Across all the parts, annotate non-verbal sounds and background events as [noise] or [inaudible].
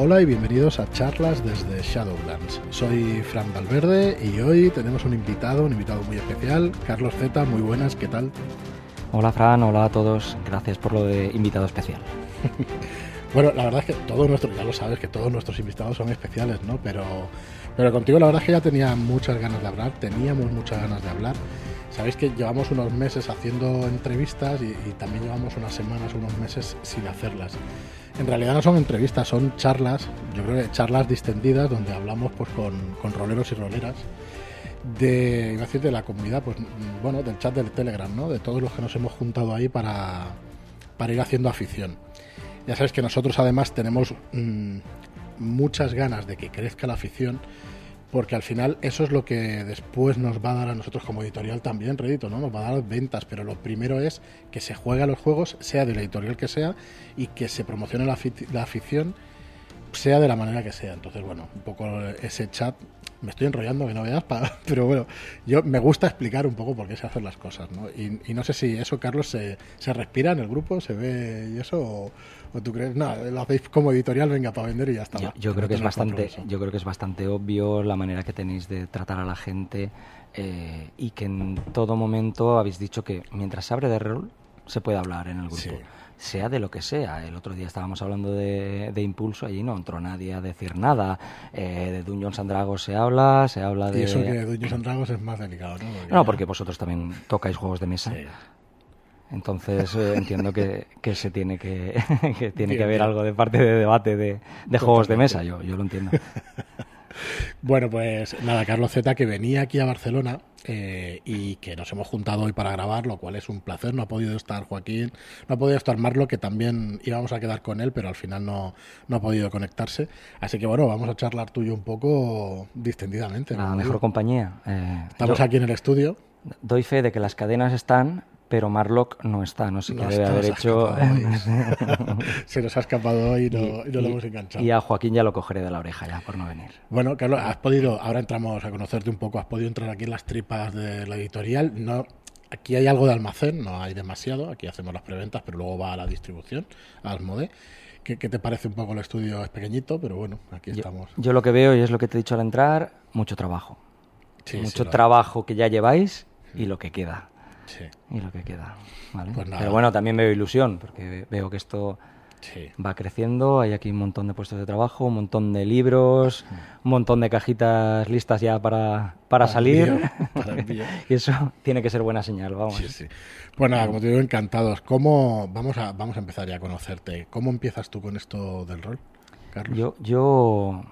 Hola y bienvenidos a charlas desde Shadowlands. Soy Fran Valverde y hoy tenemos un invitado, un invitado muy especial, Carlos Z. Muy buenas, ¿qué tal? Hola Fran, hola a todos. Gracias por lo de invitado especial. [laughs] bueno, la verdad es que todos nuestros, ya lo sabes, que todos nuestros invitados son especiales, ¿no? Pero, pero contigo la verdad es que ya tenía muchas ganas de hablar, teníamos muchas ganas de hablar. Sabéis que llevamos unos meses haciendo entrevistas y, y también llevamos unas semanas, unos meses sin hacerlas en realidad no son entrevistas, son charlas, yo creo que charlas distendidas donde hablamos pues con, con roleros y roleras de, iba a de la comunidad, pues bueno, del chat del Telegram, ¿no? De todos los que nos hemos juntado ahí para, para ir haciendo afición. Ya sabes que nosotros además tenemos mmm, muchas ganas de que crezca la afición porque al final eso es lo que después nos va a dar a nosotros como editorial también rédito, ¿no? Nos va a dar ventas, pero lo primero es que se juegue a los juegos, sea de la editorial que sea, y que se promocione la, la afición, sea de la manera que sea. Entonces, bueno, un poco ese chat me estoy enrollando, que no veas, [laughs] pero bueno, yo me gusta explicar un poco por qué se hacen las cosas, ¿no? Y, y no sé si eso, Carlos, se, se, respira en el grupo, se ve y eso, o, o tú crees, no, lo hacéis como editorial, venga, para vender y ya está. Yo, yo creo que es bastante, yo creo que es bastante obvio la manera que tenéis de tratar a la gente eh, y que en todo momento habéis dicho que mientras se abre de rol se puede hablar en el grupo. Sí sea de lo que sea. El otro día estábamos hablando de, de Impulso, allí no entró nadie a decir nada. Eh, de Dungeons and Dragons se habla, se habla de... Y eso que de Dungeons and Dragons es más delicado, ¿no? Porque no, porque vosotros también tocáis juegos de mesa. Sí. Entonces eh, entiendo que, que, se tiene que, [laughs] que tiene bien, que haber algo de parte de debate de, de juegos de mesa, yo, yo lo entiendo. [laughs] Bueno, pues nada, Carlos Z, que venía aquí a Barcelona eh, y que nos hemos juntado hoy para grabar, lo cual es un placer. No ha podido estar Joaquín, no ha podido estar Marlo, que también íbamos a quedar con él, pero al final no, no ha podido conectarse. Así que bueno, vamos a charlar tuyo un poco distendidamente. La mejor compañía. Eh, Estamos yo aquí en el estudio. Doy fe de que las cadenas están, pero Marlock no está, no sé qué no debe haber hecho. se nos ha escapado hoy y no, y, y no lo hemos enganchado. Y a Joaquín ya lo cogeré de la oreja ya por no venir. Bueno, Carlos, has podido, ahora entramos a conocerte un poco, has podido entrar aquí en las tripas de la editorial. No, aquí hay algo de almacén, no hay demasiado, aquí hacemos las preventas, pero luego va a la distribución, a Asmode. ¿Qué, ¿Qué, te parece un poco el estudio? Es pequeñito, pero bueno, aquí yo, estamos. Yo lo que veo, y es lo que te he dicho al entrar, mucho trabajo. Sí, mucho sí, trabajo que ya lleváis y lo que queda. Sí. Y lo que queda. ¿vale? Pues Pero bueno, también veo ilusión, porque veo que esto sí. va creciendo. Hay aquí un montón de puestos de trabajo, un montón de libros, un montón de cajitas listas ya para, para, para salir. [laughs] Para y eso tiene que ser buena señal, vamos. Pues nada, como te digo, encantados. ¿Cómo, vamos, a, vamos a empezar ya a conocerte. ¿Cómo empiezas tú con esto del rol, Carlos? Yo, yo,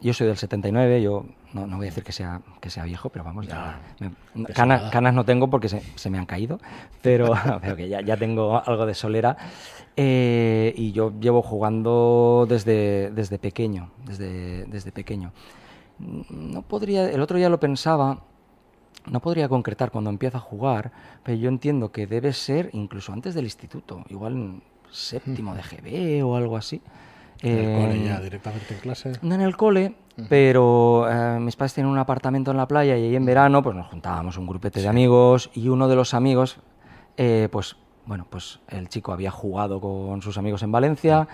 yo soy del 79, yo no, no, voy a decir que sea, que sea viejo, pero vamos, ya. Me, canas, canas, no tengo porque se, se, me han caído, pero, [laughs] [laughs] pero que ya, ya, tengo algo de solera. Eh, y yo llevo jugando desde, desde pequeño, desde, desde pequeño. No podría, el otro día lo pensaba, no podría concretar cuando empiezo a jugar, pero yo entiendo que debe ser incluso antes del instituto, igual en séptimo de GB o algo así. ¿En el eh, cole ya, directamente en clase? No en el cole, uh -huh. pero eh, mis padres tienen un apartamento en la playa y ahí en verano pues nos juntábamos un grupete sí. de amigos y uno de los amigos, eh, pues bueno, pues el chico había jugado con sus amigos en Valencia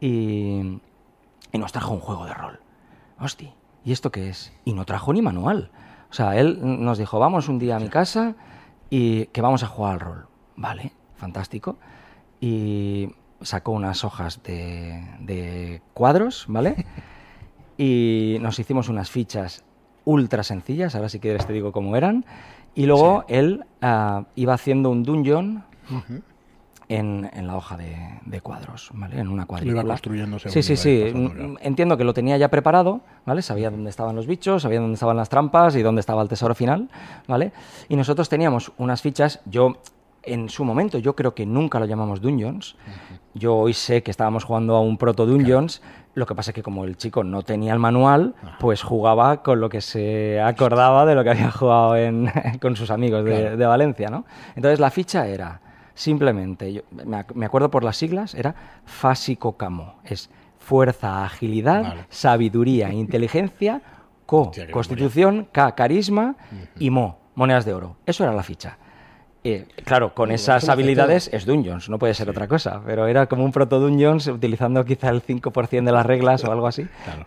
y, y, nos trajo un juego de rol. Hostia, ¿y esto qué es? Y no trajo ni manual. O sea, él nos dijo, vamos un día a mi casa y que vamos a jugar al rol. Vale, fantástico. Y sacó unas hojas de, de cuadros, ¿vale? [laughs] y nos hicimos unas fichas ultra sencillas, ahora si quieres te digo cómo eran, y luego sí. él uh, iba haciendo un dungeon uh -huh. en, en, la hoja de, de, cuadros, ¿vale? En una cuadrícula. Lo iba construyendo Sí, sí, sí. Entiendo que lo tenía ya preparado, ¿vale? Sabía dónde estaban los bichos, sabía dónde estaban las trampas y dónde estaba el tesoro final, ¿vale? Y nosotros teníamos unas fichas, yo en su momento yo creo que nunca lo llamamos Dungeons. Uh -huh. Yo hoy sé que estábamos jugando a un proto Dungeons. Claro. Lo que pasa es que como el chico no tenía el manual, uh -huh. pues jugaba con lo que se acordaba de lo que había jugado en, [laughs] con sus amigos de, Valencia, ¿no? Entonces la ficha era simplemente, yo, me acuerdo por las siglas, era Fásico Camo. Es fuerza, agilidad, vale. sabiduría, [laughs] inteligencia, co, Hostia, constitución, K, carisma uh -huh. y mo, monedas de oro. Eso era la ficha. Eh, claro, con esas habilidades es Dungeons, no puede ser otra cosa, pero era como un proto Dungeons utilizando quizá el 5% de las reglas o algo así. Claro.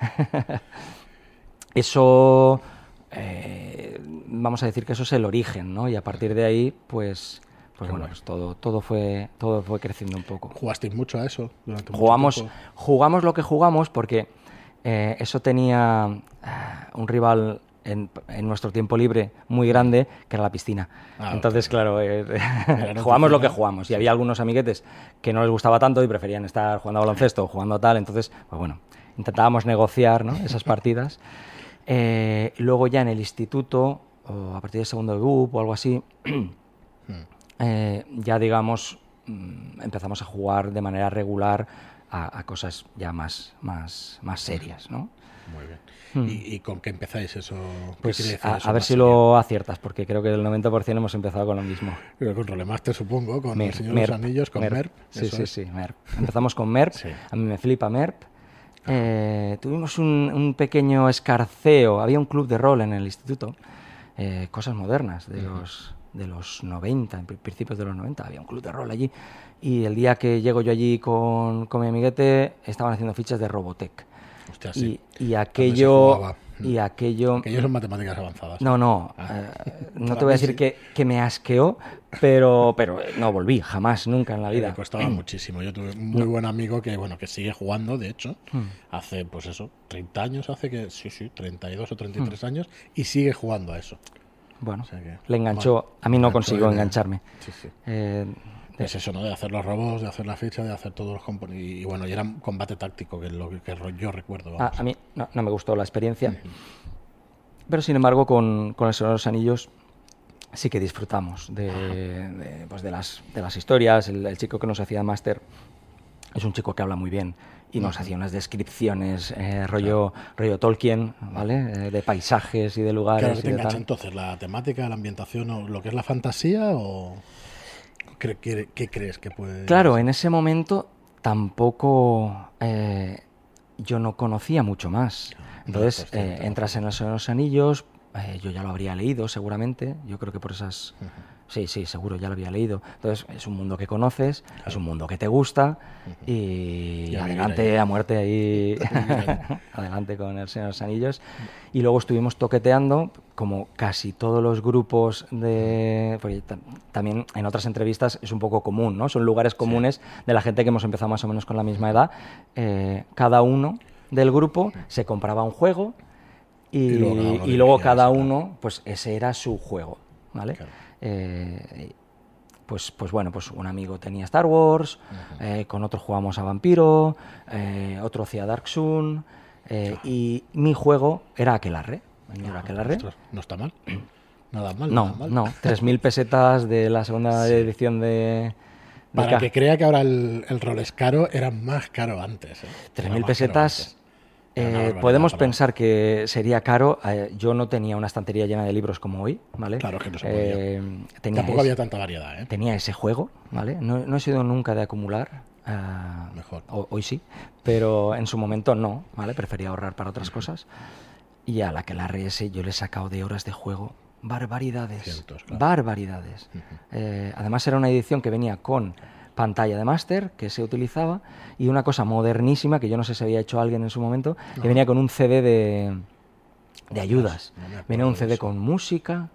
[laughs] eso, eh, vamos a decir que eso es el origen, ¿no? Y a partir de ahí, pues, pues bueno, pues todo, todo, fue, todo fue creciendo un poco. ¿Jugasteis mucho a eso durante mucho Jugamos, tiempo? jugamos lo que jugamos porque eh, eso tenía eh, un rival en, en nuestro tiempo libre muy grande, que era la piscina. Ah, Entonces, claro, eh, [laughs] jugamos lo que jugamos. Y había algunos amiguetes que no les gustaba tanto y preferían estar jugando a baloncesto o jugando a tal. Entonces, pues bueno, intentábamos negociar ¿no? esas partidas. [laughs] Eh, luego ya en el instituto, o a partir del segundo de BUP o algo así, [clears throat] eh, ya digamos, mm, empezamos a jugar de manera regular a, a cosas ya más, más, más serias, ¿no? Muy bien. ¿Y, y con qué empezáis eso? ¿Qué Hmm. Pues decir a, eso a ver si serio? lo aciertas, porque creo que el 90% hemos empezado con lo mismo. Que Con Rolemaster, supongo, con Mer- El Señor de los Merp, Anillos, con Merp. Merp. Sí, sí, es. sí, Merp. Empezamos con Merp. Sí. A mí me flipa Merp. Eh, tuvimos un, un pequeño escarceo. Había un club de rol en el instituto. eh, cosas modernas de los, de los 90, en pri- principios de los 90. Había un club de rol allí. Y el día que llego yo allí con, con mi amiguete, estaban haciendo fichas de Robotech. Hostia, sí. Y, aquello... Y aquello... Son matemáticas avanzadas. No, no, Ah. eh, [laughs] no te voy a decir sí. que, que me asqueó, pero, pero eh, no volví, jamás, nunca en la vida. Me costaba muchísimo. Yo tuve un muy buen amigo que, bueno, que sigue jugando, de hecho, Hmm. hace, pues eso, 30 años, hace que, sí, sí, 32 o 33 Hmm. años, y sigue jugando a eso. Bueno, O sea que- le enganchó, Bueno, a mí no consiguió en- engancharme. Sí, sí. Eh, de- Es eso, ¿no? De hacer los robos, de hacer la ficha, de hacer todos los componentes. Y, bueno, y era un combate táctico, que es lo que, que yo recuerdo. a, vamos. a mí no, no me gustó la experiencia, pero sin embargo con, con el Señor de los Anillos sí que disfrutamos de, de, pues de, las, de las historias. El, el chico que nos hacía máster es un chico que habla muy bien y nos hacía unas descripciones eh, rollo, rollo Tolkien, ¿vale? Eh, de paisajes y de lugares. Claro, ¿qué y te engancha entonces? ¿La temática, la ambientación o lo que es la fantasía o qué, qué crees que puede...? Claro, en ese momento tampoco eh, yo no conocía mucho más. Entonces, pues, eh, entras en el Señor de los Anillos, eh, yo ya lo habría leído seguramente, yo creo que por esas... Sí, sí, seguro, ya lo había leído. Entonces, es un mundo que conoces, es un mundo que te gusta y, adelante a muerte ahí, [laughs] adelante con el Señor de los Anillos. Y luego estuvimos toqueteando, como casi todos los grupos de... Porque ta- también en otras entrevistas es un poco común, ¿no? Son lugares comunes de la gente que hemos empezado más o menos con la misma edad. Eh, cada uno del grupo se compraba un juego y, Y luego cada uno y luego cada uno, pues ese era su juego, ¿vale? Claro. Eh, pues, pues bueno, pues un amigo tenía Star Wars, eh, con otro jugamos a Vampiro, eh, otro hacía Dark Sun, eh, y mi juego era Aquelarre. era Aquelarre. Ostras, no está mal. Nada mal. No, nada mal. no, 3.000 pesetas de la segunda [laughs] edición de... de Para que crea que ahora el, el rol es caro, era más caro antes. ¿eh? Era 3.000 más caro pesetas. Eh, podemos pensar que sería caro. eh, yo no tenía una estantería llena de libros como hoy, ¿vale? Claro que no se Eh, tenía, Tampoco ese, había tanta variedad, ¿eh? tenía ese juego, ¿vale? No, no he sido nunca de acumular. ah, Mejor. ho- hoy sí, pero en su momento no, ¿vale? Prefería ahorrar para otras cosas. Y a la que la ese yo le he sacado de horas de juego barbaridades. Cientos, claro. Barbaridades. Eh, además era una edición que venía con pantalla de máster que se utilizaba y una cosa modernísima que yo no sé si había hecho alguien en su momento, que venía con un CD de, de ayudas. no venía un CD eso. con música,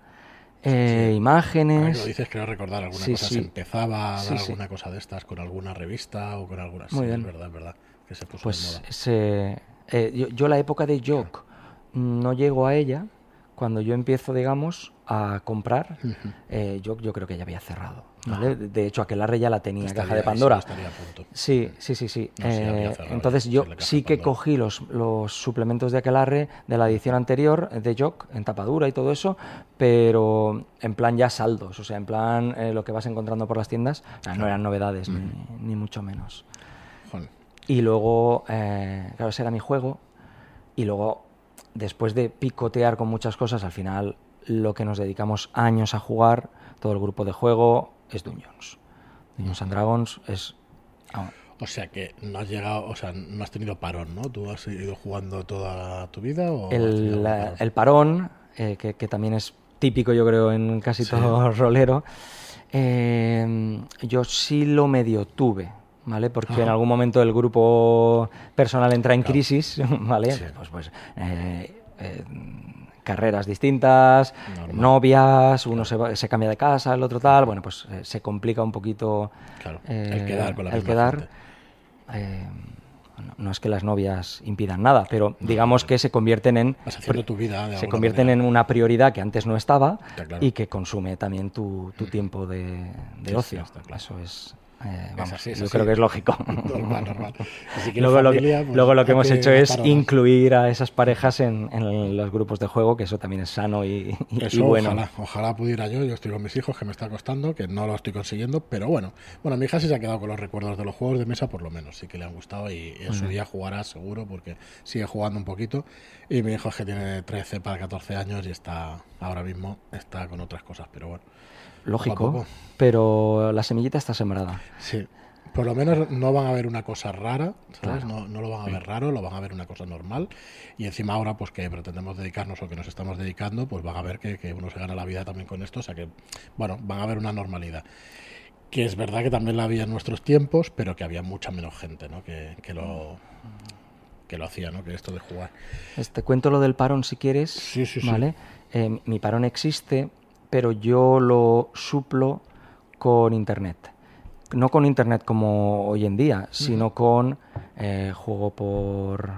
eh, Ahora que imágenes. lo dices, creo recordar alguna Sí, cosa. sí. Se empezaba a dar alguna cosa de estas con alguna revista o con alguna. Muy sí, bien. Es verdad, es verdad. Que se puso de Pues moda. ese, eh, yo, yo la época de Jock no llego a ella cuando yo empiezo, digamos, a comprar. eh, Jock yo creo que ya había cerrado. ¿Vale? De hecho, Aquelarre ya la tenía, Estaría caja de Pandora. Sí, sí, sí, sí. No, Eh, entonces yo sí, que cogí los, los suplementos de Aquelarre de la edición anterior de Jock en tapadura y todo eso, pero en plan ya saldos, o sea, en plan eh, lo que vas encontrando por las tiendas, no eran novedades ni, ni mucho menos. Joder. Y luego, eh, claro, ese era mi juego. Y luego, después de picotear con muchas cosas, al final lo que nos dedicamos años a jugar, todo el grupo de juego, es Dungeons. Dungeons and Dragons es... ah, O sea que no has llegado, o sea, no has tenido parón, ¿no? ¿Tú has ido jugando toda tu vida o el, parón? el parón, eh, que, que también es típico yo creo en casi Sí. todo [laughs] rolero, Eh, yo sí lo medio tuve, ¿vale? Porque en algún momento el grupo personal entra en crisis, [laughs] ¿vale? Pues, pues eh, eh, carreras distintas, novias, uno se, se, cambia de casa, el otro tal, bueno, pues se complica un poquito el quedar con la el quedar. no es que las novias impidan nada, pero digamos que se convierten en tu vida se convierten en una prioridad que antes no estaba y que consume también tu, tiempo de, ocio. Eso es eh, vamos, yo creo que es lógico. [laughs] Normal, normal. luego, lo que, pues, luego, lo que, hemos hecho es incluir a esas parejas en, los grupos de juego, que eso también es sano y, bueno. Ojalá, ojalá, pudiera yo. Yo estoy con mis hijos, que me está costando, que no lo estoy consiguiendo, pero bueno. Bueno, mi hija sí se ha quedado con los recuerdos de los juegos de mesa, por lo menos. Sí que le han gustado y, en su día jugará seguro, porque sigue jugando un poquito. Y mi hijo es que tiene 13 para 14 años y está ahora mismo está con otras cosas, pero bueno. Lógico, pero la semillita está sembrada. Sí. Por lo menos no van a ver una cosa rara, ¿sabes? No, no, lo van a ver raro, lo van a ver una cosa normal. Y encima ahora, pues que pretendemos dedicarnos o que nos estamos dedicando, pues van a ver que, que uno se gana la vida también con esto. O sea que, bueno, van a ver una normalidad que es verdad que también la había en nuestros tiempos, pero que había mucha menos gente ¿no? que, que lo que lo hacía, ¿no? que esto de jugar. Este cuento lo del parón si quieres, sí, sí, ¿vale? Eh, mi parón existe, pero yo lo suplo con Internet. No con Internet como hoy en día, sino con eh, juego por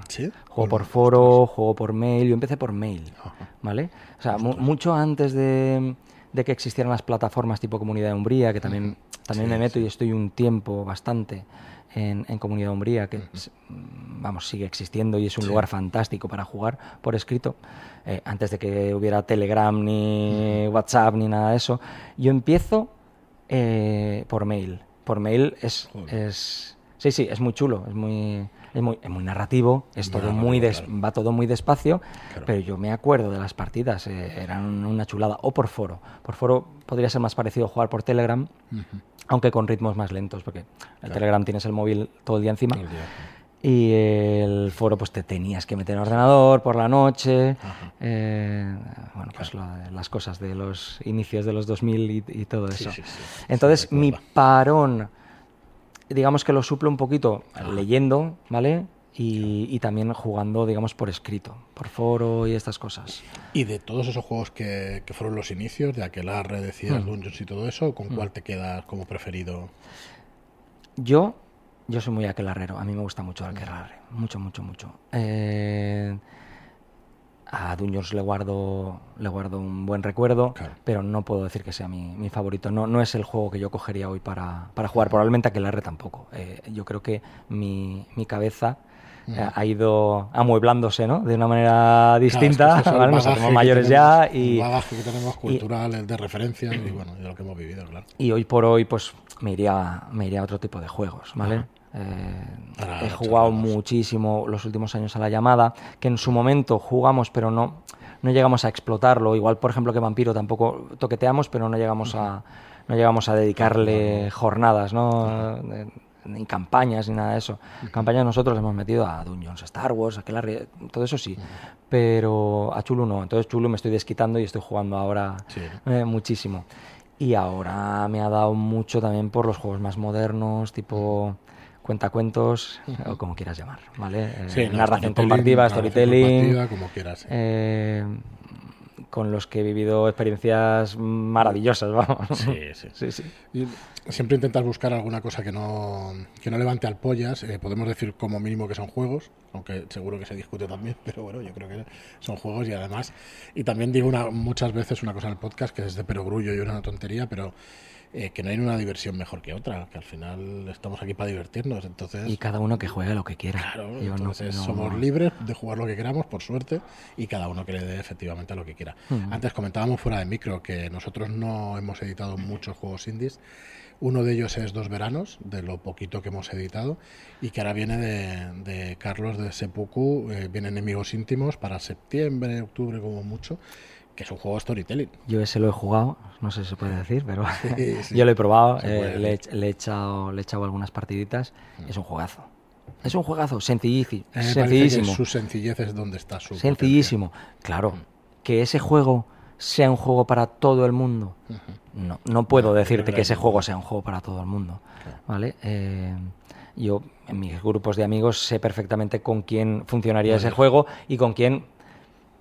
juego por foro, juego por mail. Yo empecé por mail, ¿vale? O sea, mucho antes de, que existieran las plataformas tipo Comunidad de Umbría, que también, también me meto y estoy un tiempo bastante en, Comunidad Umbría, que vamos, sigue existiendo y es un lugar fantástico para jugar por escrito. Eh, antes de que hubiera Telegram, ni WhatsApp, ni nada de eso. Yo empiezo eh, por mail. Por mail es, es... Sí, sí, es muy chulo, es muy... Es muy, es muy, narrativo, es todo muy va todo muy despacio, pero yo me acuerdo de las partidas, eh, eran una chulada, o por foro. Por foro podría ser más parecido jugar por Telegram, aunque con ritmos más lentos, porque el Telegram tienes el móvil todo el día encima. Y el foro, pues te tenías que meter en ordenador por la noche. Eh, bueno, pues las cosas de los inicios de los 2000 y, todo eso. Entonces, mi parón, digamos que lo suplo un poquito leyendo, ¿vale? Y, también jugando, digamos, por escrito, por foro y estas cosas. Y de todos esos juegos que, fueron los inicios, de Aquelarre, decías, mm. Dungeons y todo eso, ¿con mm. cuál te quedas como preferido? Yo yo soy muy aquelarrero, a mí me gusta mucho el aquelarre, mucho, mucho, mucho. Eh, a Dungeons le guardo, le guardo un buen recuerdo, pero no puedo decir que sea mi, favorito. No, no es el juego que yo cogería hoy para, para jugar. Probablemente Aquelarre tampoco. Eh, yo creo que mi, mi cabeza eh, ha ido amueblándose ¿no? de una manera distinta. Claro, Nos hacemos mayores ya y. El bagaje que tenemos cultural, de referencia y bueno, de lo que hemos vivido, claro. Y hoy por hoy, pues me iría, me iría a otro tipo de juegos, ¿vale? Eh, he jugado muchísimo los últimos años a la llamada, que en su momento jugamos, pero no, no llegamos a explotarlo. Igual, por ejemplo, que Vampiro tampoco toqueteamos, pero no llegamos a, no llegamos a dedicarle jornadas, ¿no? ni campañas ni nada de eso. Campañas nosotros hemos metido a Dungeons, Star Wars, a todo eso sí, pero a Chulu no. Entonces Chulu me estoy desquitando y estoy jugando ahora eh, muchísimo. Y ahora me ha dado mucho también por los juegos más modernos, tipo cuentacuentos o como quieras llamar, ¿vale? Eh, narración compartida, storytelling, como quieras. Eh, con los que he vivido experiencias maravillosas, vamos. Sí, [laughs] sí. siempre intentas buscar alguna cosa que no, que no levante al pollas. Eh, podemos decir como mínimo que son juegos, aunque seguro que se discute también, [laughs] pero bueno, yo creo que son juegos y además... Y también digo una, muchas veces una cosa en el podcast que es de perogrullo y una tontería, pero eh, que no hay una diversión mejor que otra, que al final estamos aquí para divertirnos. entonces Y cada uno que juegue lo que quiera. Claro, entonces somos libres de jugar lo que queramos, por suerte, y cada uno que le dé efectivamente a lo que quiera. Antes comentábamos fuera de micro que nosotros no hemos editado muchos juegos indies. Uno de ellos es Dos Veranos, de lo poquito que hemos editado, y que ahora viene de, Carlos de Seppuku, eh, viene Enemigos Íntimos para septiembre, octubre como mucho, que es un juego storytelling. Yo ese lo he jugado, no sé si se puede decir, pero [laughs] yo lo he probado, eh, le, he, echado, le he echado algunas partiditas, mm. es un juegazo. Es un juegazo, sencillísimo. sencillísimo. su sencillez es donde está su. Sencillísimo. Claro, mm. que ese juego sea un juego para todo el mundo, no, no puedo decirte que ese juego sea un juego para todo el mundo, ¿vale? Eh, yo en mis grupos de amigos sé perfectamente con quién funcionaría ese juego y con quién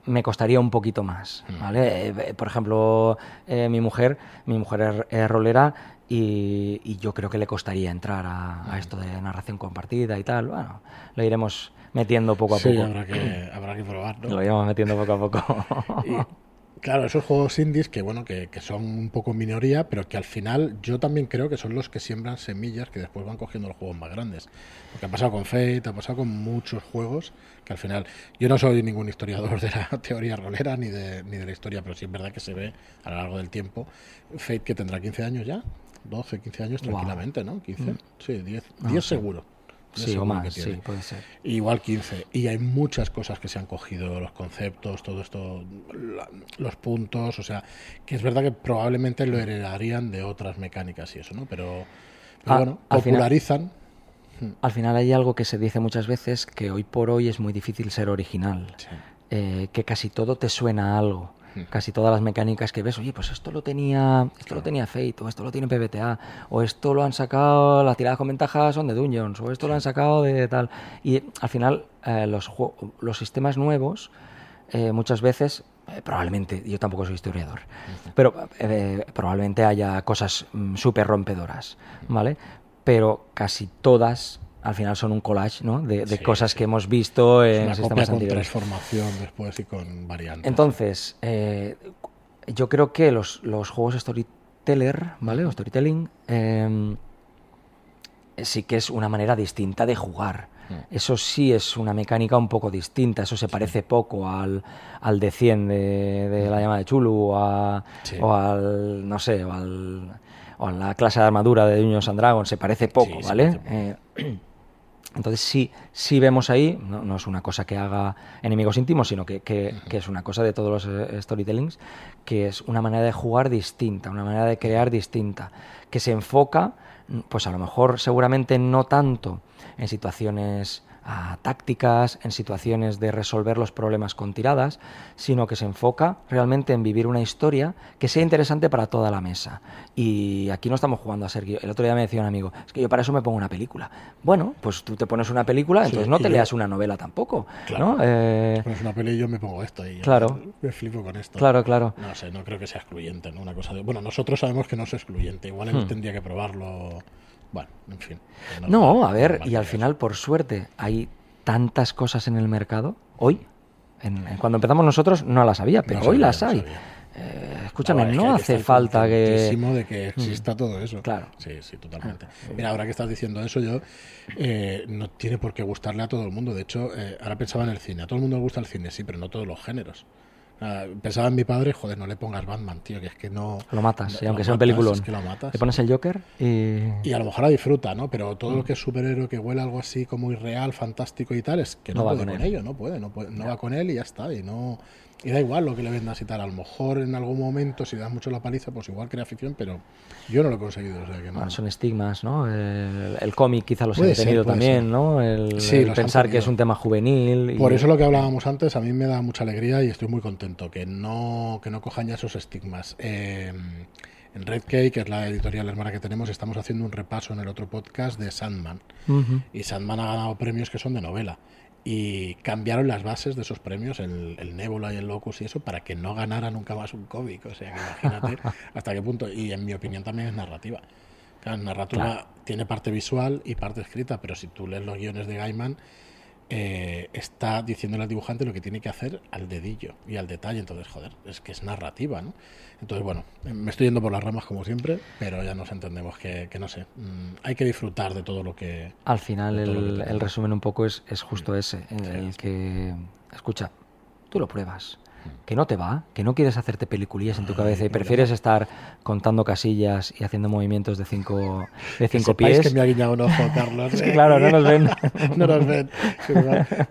me costaría un poquito más, Mm. ¿vale? Eh, por ejemplo, eh, mi mujer, mi mujer es, es rolera y, y yo creo que le costaría entrar a, Mm. a esto de narración compartida y tal. Bueno, lo iremos metiendo poco a Sí, poco. habrá que, habrá que probar, ¿no? Lo iremos metiendo poco a poco. [laughs] Y, claro, esos juegos indies que bueno, que, que son un poco minoría, pero que al final yo también creo que son los que siembran semillas que después van cogiendo los juegos más grandes. Porque ha pasado con Fate, ha pasado con muchos juegos que al final. Yo no soy ningún historiador de la [laughs] teoría rolera ni de, ni de la historia, pero sí es verdad que se ve a lo largo del tiempo. Fate que tendrá 15 años ya, 12, 15 años tranquilamente, ¿no? 15, sí, 10, No 10 sé. seguro. 10 sí, o más, que sí, puede ser. Igual 15. Y hay muchas cosas que se han cogido, los conceptos, todo esto, los puntos, o sea, que es verdad que probablemente lo heredarían de otras mecánicas y eso, ¿no? Pero, pero Ah, bueno, al final- popularizan. Al final hay algo que se dice muchas veces que hoy por hoy es muy difícil ser original. Sí. Eh, que casi todo te suena a algo. Casi todas las mecánicas que ves, oye, pues esto lo tenía, esto lo tenía Fate, o esto lo tiene PBTA, o esto lo han sacado, las tiradas con ventaja son de Dungeons, o esto lo han sacado de tal. Y al final eh, los, los sistemas nuevos eh, muchas veces, eh, probablemente, yo tampoco soy historiador, pero eh, probablemente haya cosas mm, súper rompedoras, ¿vale? Pero casi todas al final son un collage, ¿no? De, de Sí, cosas sí. que hemos visto Es en una copia sistemas con transformación después y con variantes. Entonces, eh, yo creo que los, los juegos storyteller, ¿vale? O storytelling, eh, sí que es una manera distinta de jugar. Mm. Eso sí es una mecánica un poco distinta, eso se parece poco al, al de 100 de, de la llama de Chulu o, a- Sí. o al, no sé, o, al, o a la clase de armadura de Dungeons and Dragons, se parece poco, se ¿vale? Eh, entonces sí, sí vemos ahí, no, no es una cosa que haga enemigos íntimos, sino que, que- que es una cosa de todos los eh, storytellings, que es una manera de jugar distinta, una manera de crear distinta, que se enfoca, pues a lo mejor seguramente no tanto en situaciones ah, tácticas, en situaciones de resolver los problemas con tiradas, sino que se enfoca realmente en vivir una historia que sea interesante para toda la mesa. Y aquí no estamos jugando a ser El otro día me decía un amigo, es que yo para eso me pongo una película. Bueno, pues tú te pones una película, Sí, entonces no te yo- leas una novela tampoco. Claro. ¿no? Eh, Pones una peli y yo me pongo esto y Claro. me flipo con esto. claro, claro. No sé, no creo que sea excluyente, ¿no? Una cosa de... Bueno, nosotros sabemos que no es excluyente. Igual él Hmm. tendría que probarlo. Bueno, en fin. No, a ver, y al final, por suerte, hay tantas cosas en el mercado hoy. en- en- cuando empezamos nosotros no las había, pero No hoy sabía, las hay. Eh, escúchame, no hace falta que... de que exista todo eso. Claro. Sí, sí, totalmente. Mira, ahora que estás diciendo eso, yo eh, no tiene por qué gustarle a todo el mundo. De hecho, eh, ahora pensaba en el cine. A todo el mundo le gusta el cine, sí, pero no todos los géneros. Ah, pensaba en mi padre, joder, no le pongas Batman, tío, que es que no. Lo matas, aunque sea un peliculón. es que lo matas. Le pones el Joker y... Y a lo mejor la disfruta, ¿no? Pero todo Mm. lo que es superhéroe que huele algo así como irreal, fantástico y tal, es que no, No va puede con con, él. ello, no puede, no puede, no va con él y ya está. Y no y da igual lo que le vendas y tal. A lo mejor en algún momento, si das mucho la paliza, pues igual crea ficción, pero yo no lo he conseguido. O sea que no. Bueno, son estigmas, ¿no? El, el cómic quizá los ha tenido también, ser. ¿no? El, Sí, pensar que es un tema juvenil. y- Por eso lo que hablábamos antes, a mí me da mucha alegría y estoy muy contento que no, que no cojan ya esos estigmas. Eh, en Red Cake, que es la editorial hermana que tenemos, estamos haciendo un repaso en el otro podcast de Sandman. Y Sandman ha ganado premios que son de novela. Y cambiaron las bases de esos premios, el, el Nebula y el Locus y eso, para que no ganara nunca más un cómic. O sea, que imagínate [laughs] hasta qué punto. Y en mi opinión también es narrativa. Claro, narrativa Claro. tiene parte visual y parte escrita, pero si tú lees los guiones de Gaiman, eh, está diciéndole al dibujante lo que tiene que hacer al dedillo y al detalle. Entonces, joder, es que es narrativa, ¿no? Entonces, bueno, me estoy yendo por las ramas como siempre, pero ya nos entendemos que, que no sé, mm, hay que disfrutar de todo lo que, Al final que el, el resumen un poco es, es justo ese, en el que, escucha, tú lo pruebas, que no te va, que no quieres hacerte peliculillas en tu cabeza y prefieres estar contando casillas y haciendo movimientos de cinco, de cinco pies. que me ha guiñado un ojo, Carlos. [laughs] Es que eh, claro, no nos ven. [laughs] no nos ven.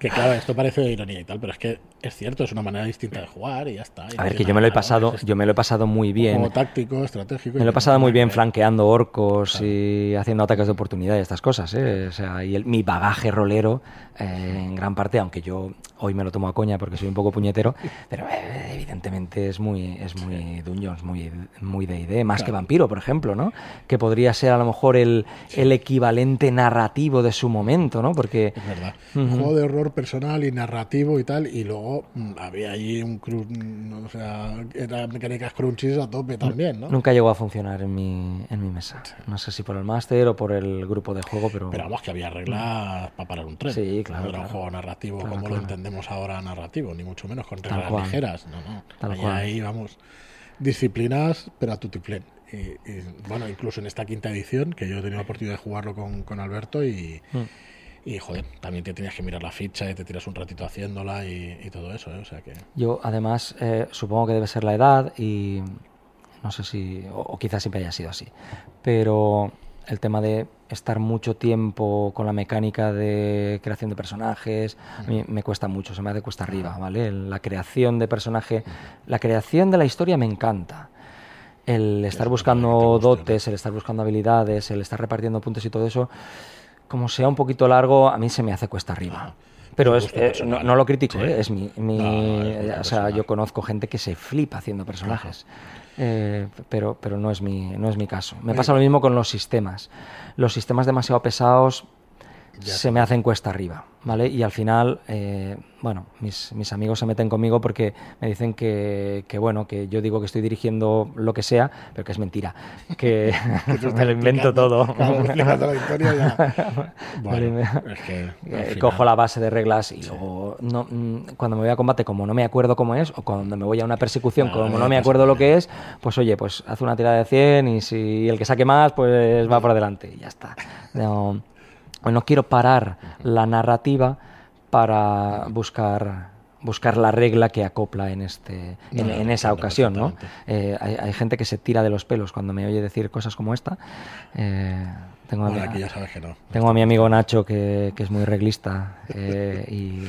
Que claro, esto parece de ironía y tal, pero es que es cierto, es una manera distinta de jugar y ya está. y A ver, que yo me lo he pasado, yo me lo he pasado muy bien. juego táctico, estratégico. Me lo he pasado muy bien flanqueando orcos Claro. y haciendo ataques de oportunidad y estas cosas, ¿eh? O sea, y el- mi bagaje rolero, eh, en gran parte, aunque yo hoy me lo tomo a coña porque soy un poco puñetero, pero eh, evidentemente es muy, es muy Dungeons, muy, muy de idea, más que Vampiro, por ejemplo, ¿no? Que podría ser a lo mejor el, el equivalente narrativo de su momento, ¿no? Porque... Es verdad. Un juego de horror personal y narrativo y tal, y luego mm, había allí un... cru- o sea, eran mecánicas crunchies a tope también, ¿no? Nunca llegó a funcionar en mi, en mi mesa. No sé si por el máster o por el grupo de juego, pero... Pero vamos, que había reglas para parar un tren. Sí, claro, No era un juego narrativo Claro, como lo entendemos ahora narrativo, ni mucho menos con reglas ligeras. No, no. Tal Ahí, cual. ahí, vamos, disciplinas, pero a tutiplén. Y, y, bueno, incluso en esta quinta edición, que yo he tenido la oportunidad de jugarlo con, con Alberto y, Mm. Y, joder, también te tenías que mirar la ficha y te tiras un ratito haciéndola y, y todo eso, ¿eh? O sea que... Yo, además, eh, supongo que debe ser la edad y no sé si, o, o quizás siempre haya sido así, pero el tema de estar mucho tiempo con la mecánica de creación de personajes, a mí me cuesta mucho, se me hace cuesta arriba, ¿vale? La creación de personaje, la creación de la historia me encanta. El estar buscando dotes, el estar buscando habilidades, el estar repartiendo puntos y todo eso, como sea un poquito largo, a mí se me hace cuesta arriba. Pero Es eh, no, no lo critico, Sí. eh, es mi, mi- No, no, es gusto o sea, yo conozco gente que se flipa haciendo personajes, Eh, pero, pero no es mi, no es mi caso. Me pasa lo mismo con los sistemas. Los sistemas demasiado pesados Ya se me hacen cuesta arriba, ¿vale? Y al final, eh, bueno, mis, mis amigos se meten conmigo porque me dicen que, que, bueno, que yo digo que estoy dirigiendo lo que sea, pero que es mentira, que [laughs] [laughs] me lo invento todo. [laughs] La historia ya. Bueno, Vale, es que... al Eh, cojo la base de reglas y luego no, mm, cuando me voy a combate como no me acuerdo cómo es o cuando me voy a una persecución Claro, como no me acuerdo lo que es pues oye pues haz una tirada de 100 y si el que saque más pues va por delante y ya está no, no quiero parar la narrativa para buscar buscar la regla que acopla en este en, No, en esa ocasión no. Eh, hay, hay gente que se tira de los pelos cuando me oye decir cosas como esta Eh, tengo Bueno, a- aquí ya sabes que no. tengo a mi amigo Nacho que, que es muy reglista eh, y,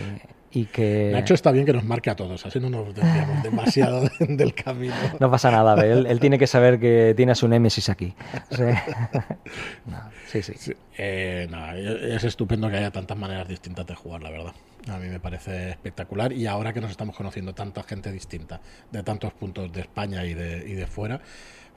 y que Nacho está bien que nos marque a todos, así no nos desviamos [laughs] demasiado de- del camino. no pasa nada. Él, él tiene que saber que tiene a su némesis aquí. [laughs] Sí, [laughs] No, sí. sí. Sí, eh, es estupendo que haya tantas maneras distintas de jugar, la verdad. A mí me parece espectacular y ahora que nos estamos conociendo tanta gente distinta de tantos puntos de España y de, y de fuera,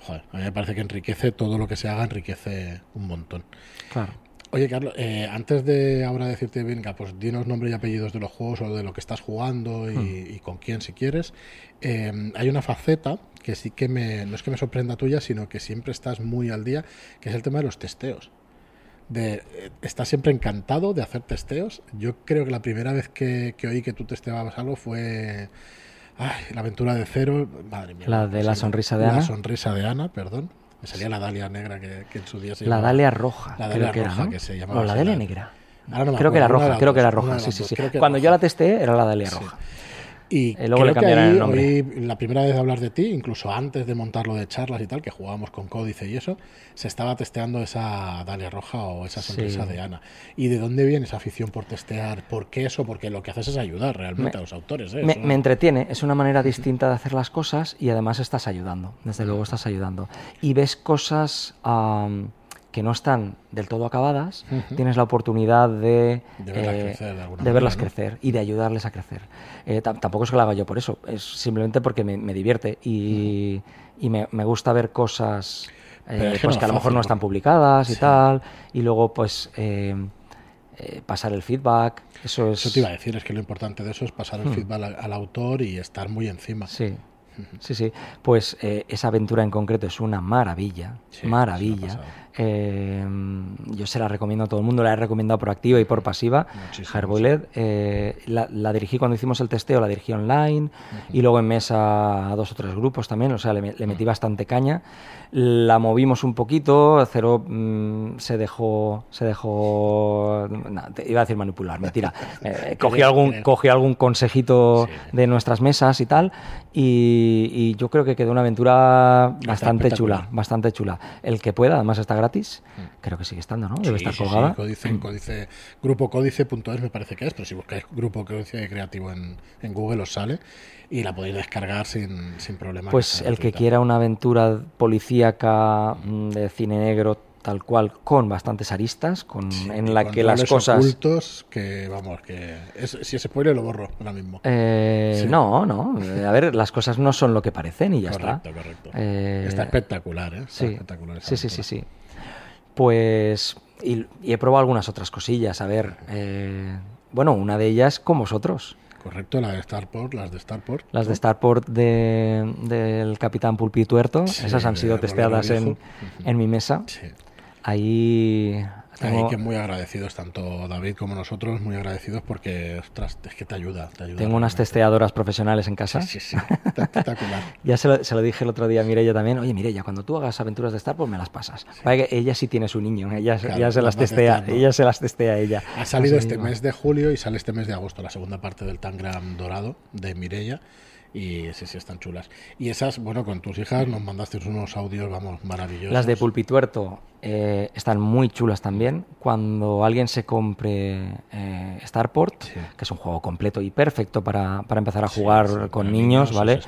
joder, a mí me parece que enriquece todo lo que se haga, enriquece un montón. Claro. Oye, Carlos, eh, antes de ahora decirte, venga, pues dinos nombre y apellidos de los juegos o de lo que estás jugando y, Hmm. y con quién si quieres, eh, hay una faceta que sí que me, no es que me sorprenda tuya, sino que siempre estás muy al día, que es el tema de los testeos. De, eh, estás siempre encantado de hacer testeos. Yo creo que la primera vez que, que oí que tú testeabas algo fue ay, la aventura de cero, madre mía. La ¿cómo de se la sonrisa de La Ana. sonrisa de Ana, perdón. Me salía la Dalia negra que, que en su día se La llamaba. Dalia roja, La creo Dalia que era, roja, ¿no? que se llamaba O la Dalia la- negra. Ahora no me creo que era acuerdo, una de roja, creo que era roja, sí, sí, sí. creo que era Cuando yo roja. la testé era la Dalia Sí. Y, Y luego le creo que ahí el nombre. oí la primera vez de hablar de ti, incluso antes de montarlo de charlas y tal, que jugábamos con Códice y eso, se estaba testeando esa Dalia Roja o esa sonrisa Sí. de Ana. ¿Y de dónde viene esa afición por testear? ¿Por qué eso? Porque lo que haces es ayudar realmente Me- a los autores. ¿eh? Me, entretiene, es una manera distinta de hacer las cosas y además estás ayudando, desde luego estás ayudando. Y ves cosas que no están del todo acabadas, Ujú. tienes la oportunidad de, eh, De verlas crecer de de verlas manera, ¿no? crecer y de ayudarles a crecer. Eh, tam- tampoco es que lo haga yo por eso, es simplemente porque me, me divierte y, y me, me gusta ver cosas eh, pues no que a lo mejor fácil, no están publicadas y Sí. tal, y luego pues eh, eh, pasar el feedback, eso es... Eso te iba a decir, es que lo importante de eso es pasar el feedback al, al autor y estar muy encima. Hmm. Sí, sí, sí. Pues eh, esa aventura en concreto es una maravilla, Sí, maravilla. Eh, yo se la recomiendo a todo el mundo, la he recomendado por activa y por pasiva. Hardboiled. Eh, la, la dirigí cuando hicimos el testeo, la dirigí online y luego en mesa a dos o tres grupos también, o sea, le, me- le metí bastante caña. La movimos un poquito, Cero mm, se dejó, se dejó, te iba a decir manipular, mentira. [laughs] Eh, cogió, algún, cogió algún consejito Sí. de nuestras mesas y tal, y, y yo creo que quedó una aventura bastante chula, bastante chula. El que pueda, además está gratis, creo que sigue estando, ¿no? Debe Sí, estar sí, sí, colgada. códice, códice, grupo códice.es me parece que es, pero si buscáis grupo códice creativo en, en Google os sale y la podéis descargar sin, sin problema. Pues el que quiera una aventura policíaca mm, de cine negro tal cual, con bastantes aristas, con, Sí, en la que las cosas... ocultos que, vamos, que... es- si es spoiler lo borro ahora mismo. Eh, Sí. No, no. eh, A ver, las cosas no son lo que parecen y ya correcto, está. correcto. Eh, Está espectacular, ¿eh? Está Sí, espectacular sí, sí, sí, sí. Pues, y, y he probado algunas otras cosillas. A ver, eh, bueno, una de ellas con vosotros. Correcto, la de Starport, las de Starport. Las de Starport de, del Capitán Pulpituerto, Sí, esas han sido testeadas en, en mi mesa. Sí. Ahí Ahí tengo, que muy agradecidos, tanto David como nosotros, muy agradecidos porque, ostras, es que te ayuda, te ayuda. tengo unas testeadoras profesionales en casa. Sí, sí, sí, espectacular. [laughs] Ya se lo, se lo dije el otro día a Mireia también. Oye, Mireia, cuando tú hagas aventuras de Starport me las pasas. Vaya que ella sí tiene su niño, ella, Claro, ya se las testea, ella se las testea ella. Ha salido este mismo. mes de julio y sale este mes de agosto la segunda parte del Tangram Dorado de Mirella. Y sí, sí, están chulas. Y esas, bueno, con tus hijas nos mandaste unos audios, vamos, maravillosos. Las de Pulpituerto eh, están muy chulas también. Cuando alguien se compre eh, Starport, Sí. que es un juego completo y perfecto para, para empezar a Sí, jugar sí, con niños, ¿vale?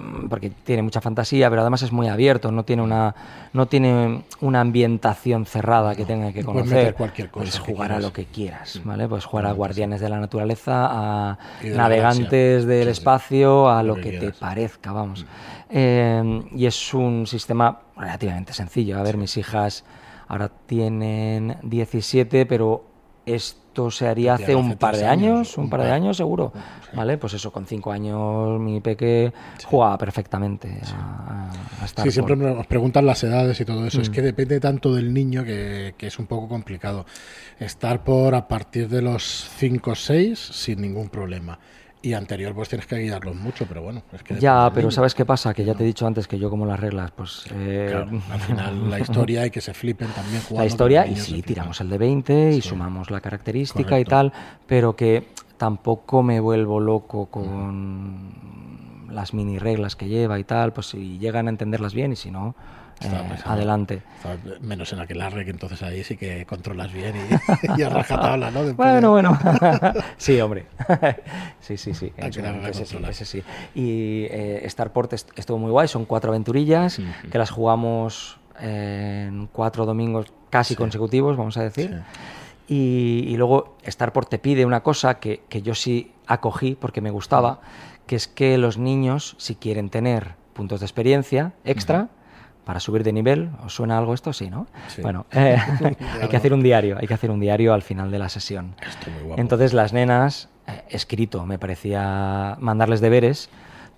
Mm, Porque tiene mucha fantasía, pero además es muy abierto, no tiene una, no tiene una ambientación cerrada que tenga que conocer. cualquier cosa Puedes jugar a lo que quieras, ¿vale? Puedes jugar a guardianes de la naturaleza, a navegantes del espacio, a Lo que que te parezca, vamos. Eh, y es un sistema relativamente sencillo. A ver, mis hijas ahora tienen 17, pero esto se haría Hace hace un par de años, años, un un par de años seguro. Sí. ¿Vale? Pues eso, con 5 años mi peque jugaba perfectamente a, a Sí, siempre nos preguntan las edades y todo eso. Mm. Es que depende tanto del niño que, que es un poco complicado. Estar por a partir de los 5 o 6 sin ningún problema. Y anterior pues tienes que guiarlos mucho, pero bueno, es que depende Ya, pero. ¿sabes qué pasa? Que ya te he dicho antes que yo como las reglas, pues... eh, Claro, al final [laughs] la historia y que se flipen también jugando. la historia y sí, tiramos el de 20 y Sí. sumamos la característica y tal, pero que tampoco me vuelvo loco con las mini reglas que lleva y tal, pues si llegan a entenderlas bien y si no, eh, adelante. Menos en aquel arre que entonces ahí sí que controlas bien y, y a [laughs] rajatabla, ¿no? Después Bueno, bueno. [laughs] sí, hombre. [laughs] sí, sí, sí. Ese sí, controlar. ese sí. Y eh, Starport est- estuvo muy guay. Son cuatro aventurillas que las jugamos en cuatro domingos casi Sí. consecutivos, vamos a decir. Sí. Y, y luego Starport te pide una cosa que, que yo sí acogí porque me gustaba, que es que los niños, si quieren tener puntos de experiencia extra, para subir de nivel, ¿os suena algo esto? Sí, ¿no? Sí. Bueno, [laughs] eh, [laughs] hay que hacer un diario, hay que hacer un diario al final de la sesión. Esto muy guapo. Entonces las nenas, eh, escrito, me parecía mandarles deberes,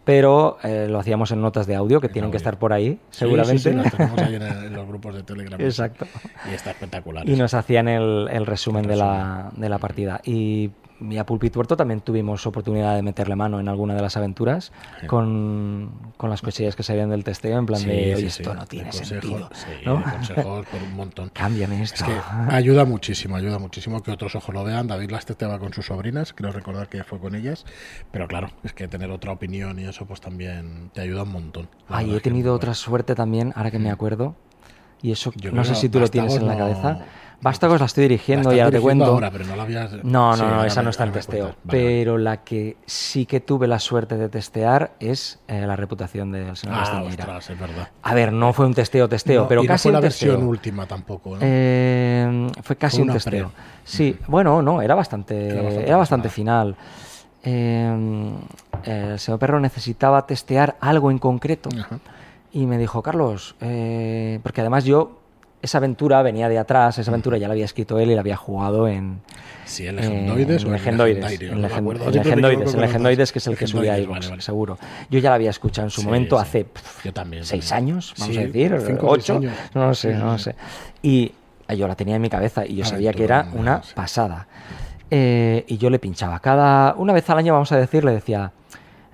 pero eh, lo hacíamos en notas de audio que En tienen que estar por ahí, Sí, seguramente. Sí, sí, las tenemos ahí [laughs] en, los grupos de Telegram. Exacto. Y está espectacular. Y nos hacían el, el resumen, El De, la, de la partida. Y, y a Pulpituerto también tuvimos oportunidad de meterle mano en alguna de las aventuras Sí. con, con las cosillas que salían del testeo, en plan Sí, de, oye, sí, esto no tiene consejos, sentido. Sí, ¿no? consejos por un montón. [laughs] Cámbiame Es esto. que ayuda muchísimo, ayuda muchísimo que otros ojos lo vean. David las testeaba con sus sobrinas, creo recordar que fue con ellas. Pero claro, es que tener otra opinión y eso pues también te ayuda un montón. Ay, he es tenido otra suerte también, ahora que me acuerdo. Y eso, Yo no sé si tú lo tienes en la cabeza. Vástagos la estoy dirigiendo La y estás ahora te dirigiendo cuento. ahora, pero no la habías... No, Sí, no, no, esa me- no está en testeo. vale. pero la que sí que tuve la suerte de testear es eh, la reputación del señor Ah, Castañeira. ostras, es verdad. A ver, no fue un testeo, testeo, No, pero y no casi fue un la testeo. versión última tampoco, ¿no? Eh, fue casi un testeo. pre. Sí, bueno, no, era bastante, Era era bastante final. Eh, el señor Perro necesitaba testear algo en concreto Ajá. y me dijo, Carlos, eh, porque además yo, esa aventura venía de atrás, esa aventura ya la había escrito él y la había jugado en, Sí, en Legendoides en o en Legendoides, en Legend- en Legendoides, en que es el que subía a vale, vale. seguro. Yo ya la había escuchado en su Sí, momento sí. hace pff, Yo también. seis también. años, vamos Sí, a decir, cinco ocho, no lo sé, no lo sé. Y yo la tenía en mi cabeza y yo sabía que era una pasada. Eh, y yo le pinchaba. Cada una vez al año, vamos a decir, le decía,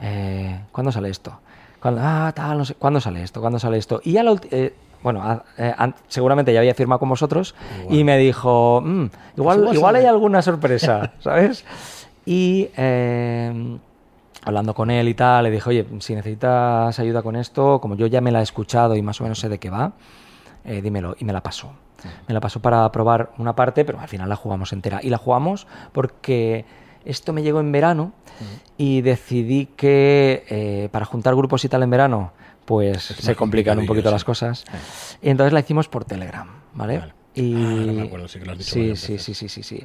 eh, ¿cuándo sale esto? ¿Cuándo, ah, tal, no sé, ¿cuándo sale esto? ¿Cuándo sale esto? Y ya la ulti- eh, bueno, a- eh, seguramente ya había firmado con vosotros y me dijo, "Mm, igual, igual igual hay sale". alguna sorpresa, [laughs] ¿sabes? Y eh, hablando con él y tal, le dije, oye, si necesitas ayuda con esto, como yo ya me la he escuchado y más o menos sé de qué va, eh, dímelo. Y me la pasó. Me la pasó para probar una parte, pero al final la jugamos entera. Y la jugamos porque esto me llegó en verano y decidí que eh, para juntar grupos y tal en verano, pues Es se complican un poquito las cosas. Y entonces la hicimos por Telegram. ¿vale? Vale. Y... Ah, ahora me acuerdo, sí que lo has dicho Sí, sí, sí, sí, sí, sí.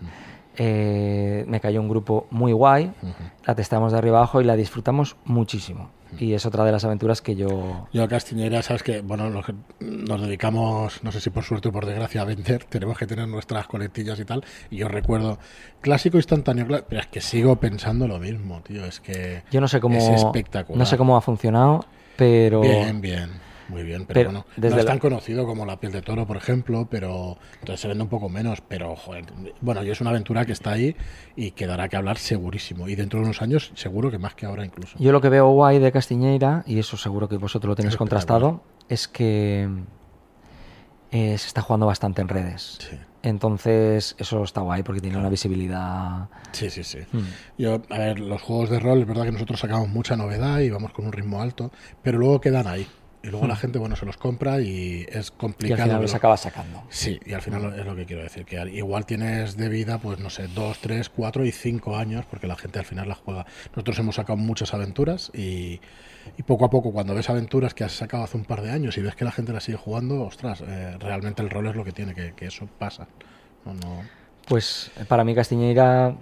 Eh, me cayó un grupo muy guay, Ujú. la testamos de arriba abajo y la disfrutamos muchísimo. Y es otra de las aventuras que yo... Yo a Castiñeira, sabes que, bueno, los que nos dedicamos, no sé si por suerte o por desgracia, a vender, [laughs] tenemos que tener nuestras colectillas y tal. Y yo recuerdo, clásico instantáneo, pero es que sigo pensando lo mismo, tío. Es que Yo no sé cómo... es espectacular. No sé cómo ha funcionado, pero... Bien, bien, muy bien. Pero, Pero bueno, desde no es la- tan conocido como la piel de toro, por ejemplo, pero entonces se vende un poco menos. Pero, joder, bueno, y es una aventura que está ahí y que dará que hablar segurísimo. Y dentro de unos años, seguro que más que ahora incluso. Yo lo que veo guay de Castiñeira, y eso seguro que vosotros lo tenéis contrastado, es que eh, se está jugando bastante en redes. Sí. Entonces, eso está guay porque tiene una visibilidad. Sí, sí, sí. Hmm. Yo, a ver, los juegos de rol, es verdad que nosotros sacamos mucha novedad y vamos con un ritmo alto, pero luego quedan ahí. Y luego la gente, bueno, se los compra y es Hmm. Y al complicado. final los lo- acaba sacando. Sí, y al final es lo que quiero decir, que al- igual tienes de vida, pues no sé, dos, tres, cuatro y cinco años, porque la gente al final la juega. Nosotros hemos sacado muchas aventuras y, y poco a poco cuando ves aventuras que has sacado hace un par de años y ves que la gente la sigue jugando, ostras, eh, realmente el rol es lo que tiene, que, que eso pasa. No, no, Pues eh, para mí Castiñeira,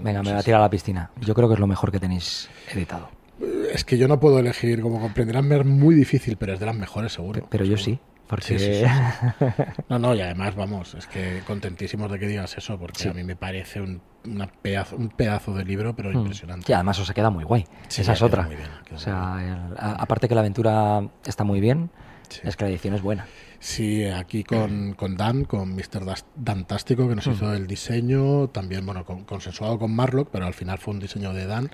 venga, me va a tirar a la piscina. Yo creo que es lo mejor que tenéis editado. Es que yo no puedo elegir, como comprenderán, es muy difícil, pero es de las mejores seguro. Pe- Pero yo seguro. sí, porque Sí, sí, sí, [laughs] No, no, y además, vamos, es que contentísimos de que digas eso, porque a mí me parece un, una pedazo, un pedazo de libro, pero Mm. impresionante. Y además os queda muy guay. Esa es otra. bien, o sea, el- a- aparte que la aventura está muy bien, es que la edición es buena. Sí, aquí con, con Dan, con Mr. Dantástico, que nos hizo el diseño, también, bueno, con- consensuado con Marlock, pero al final fue un diseño de Dan.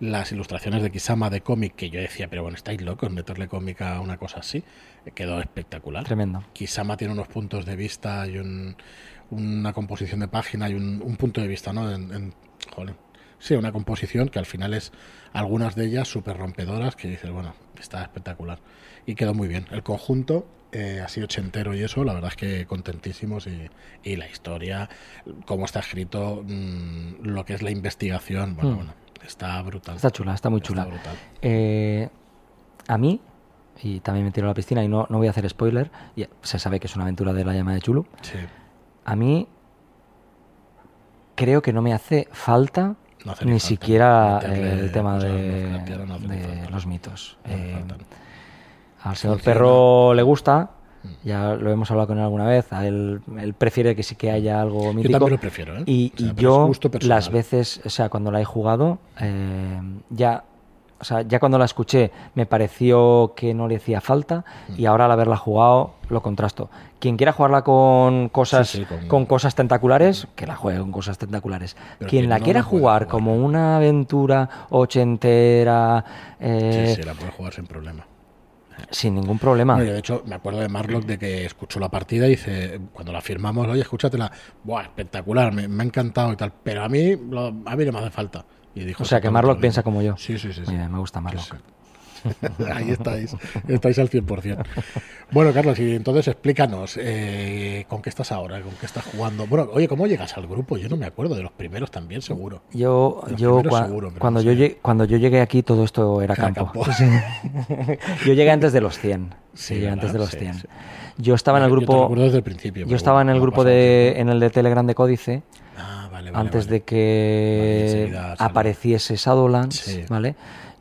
Las ilustraciones de Kisama de cómic, que yo decía, pero bueno, estáis locos meterle cómic a una cosa así, eh, quedó espectacular. Tremendo. Kisama tiene unos puntos de vista y un- una composición de página y un, un punto de vista, ¿no? En, en- joder, sí, una composición que al final es algunas de ellas súper rompedoras que dices, bueno, está espectacular. Y quedó muy bien. El conjunto, eh, así ochentero y eso, la verdad es que contentísimos y, y la historia, cómo está escrito, mm, lo que es la investigación, bueno, Mm. bueno, está brutal. Está chula, está muy chula. Está brutal. Eh, a mí, y también me tiro a la piscina y no, no voy a hacer spoiler, y se sabe que es una aventura de la llama de Chulu. Sí, A mí creo que no me hace falta no hace ni falta siquiera el tema de, los mitos. No Eh. Al señor Funciona. Perro le gusta, Mm. ya lo hemos hablado con él alguna vez, a él, él prefiere que sí que haya algo Yo mítico. también lo prefiero, ¿eh? Y, O sea, y pero es yo, las veces, o sea, cuando la he jugado, eh, ya, o sea, ya cuando la escuché me pareció que no le hacía falta Mm. y ahora al haberla jugado lo contrasto. Quien quiera jugarla con cosas, Sí, sí, con- con... cosas tentaculares, que la juegue con cosas tentaculares. Pero Quien quien la no quiera jugar. como una aventura ochentera, eh, Sí, sí, la puede jugar sin problema. Sin ningún problema. Yo, de hecho, me acuerdo de Marlock de que escuchó la partida y dice, cuando la firmamos, oye, escúchatela, Buah, espectacular, me, me ha encantado y tal, pero a mí, lo- a mí no me hace falta. Y dijo o sea, que Marlock lo piensa como yo. Sí, sí, sí. Bien, me gusta Marlock. Sí, sí. [laughs] Ahí estáis, estáis al 100%. Bueno, Carlos, y entonces explícanos, eh, ¿con qué estás ahora? ¿Con qué estás jugando? Bueno, oye, ¿cómo llegas al grupo? Yo no me acuerdo, de los primeros también, seguro. Yo, yo cua- seguro, cuando, yo llegué, cuando yo llegué aquí todo esto era Era campo. campo. Sí. [laughs] yo llegué antes de los 100. Sí, llegué antes de los Sí, 'cien. sí. Yo estaba en el Yo grupo, recuerdo desde el principio. yo estaba en el grupo de, en el de Telegram de Códice Ah, vale, vale, antes vale. de que apareciese Shadowlands. ¿vale?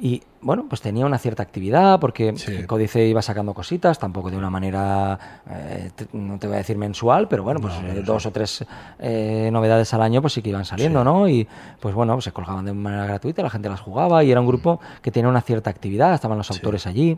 Y bueno, pues tenía una cierta actividad porque Sí. Códice iba sacando cositas, tampoco de una manera, eh, no te voy a decir mensual, pero bueno, pues No, eh, dos sí. o tres eh, novedades al año pues sí que iban saliendo, Sí. ¿no? Y pues bueno, pues se colgaban de manera gratuita, la gente las jugaba y era un grupo que tenía una cierta actividad, estaban los autores allí.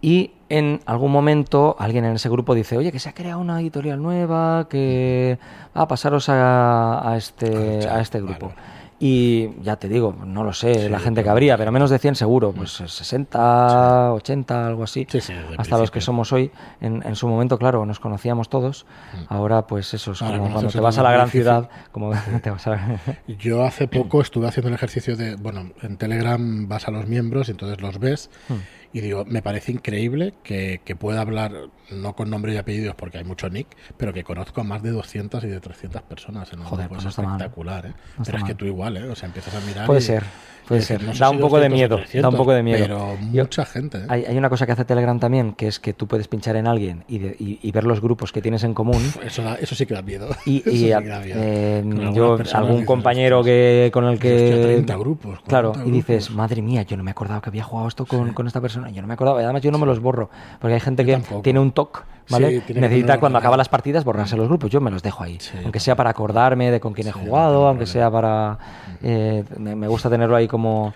Y en algún momento alguien en ese grupo dice, oye, que se ha creado una editorial nueva, que va a pasaros a, a este, a este grupo. vale. Y ya te digo, no lo sé, Sí, la gente que habría, pero menos de 100 seguro, pues 60, 80, algo así. Sí, sí, Hasta los que somos hoy, en, en su momento, claro, nos conocíamos todos. Ahora, pues eso es Ahora como cuando [laughs] te vas a la gran difícil. ciudad, como te vas a la- Yo hace poco estuve haciendo el ejercicio de, bueno, en Telegram vas a los miembros y entonces los ves Hmm. Y digo, me parece increíble que, que pueda hablar, no con nombre y apellidos porque hay mucho nick, pero que conozco a más de 200 y de 300 personas en el Joder, grupo. pues Es no mal. espectacular, ¿eh? No pero es que tú igual, ¿eh? O sea, empiezas a mirar Puede y, ser. puede ser. no da un poco de 200 o miedo, da 300, un poco de miedo. Pero Yo- mucha gente. ¿eh? Hay, hay una cosa que hace Telegram también, que es que tú puedes pinchar en alguien y, de- y- y ver los grupos que tienes en común. Eso, da- eso sí que da miedo. Y, [laughs] Eso y, sí a- que da miedo. eh, yo, algún compañero "Ostras, que con el que... 30 grupos, Claro, 40 y dices, grupos". madre mía, yo no me acordaba que había jugado esto con, con esta persona. Yo no me acordaba. Y además yo no me los borro. Porque hay gente Yo que tampoco. tiene un TOC, ¿vale? Sí, Necesita cuando acaba las partidas borrarse los grupos. Yo me los dejo ahí. Sí, aunque sea para acordarme de con quién he Sí, jugado, aunque sea para... eh, me, gusta tenerlo ahí como,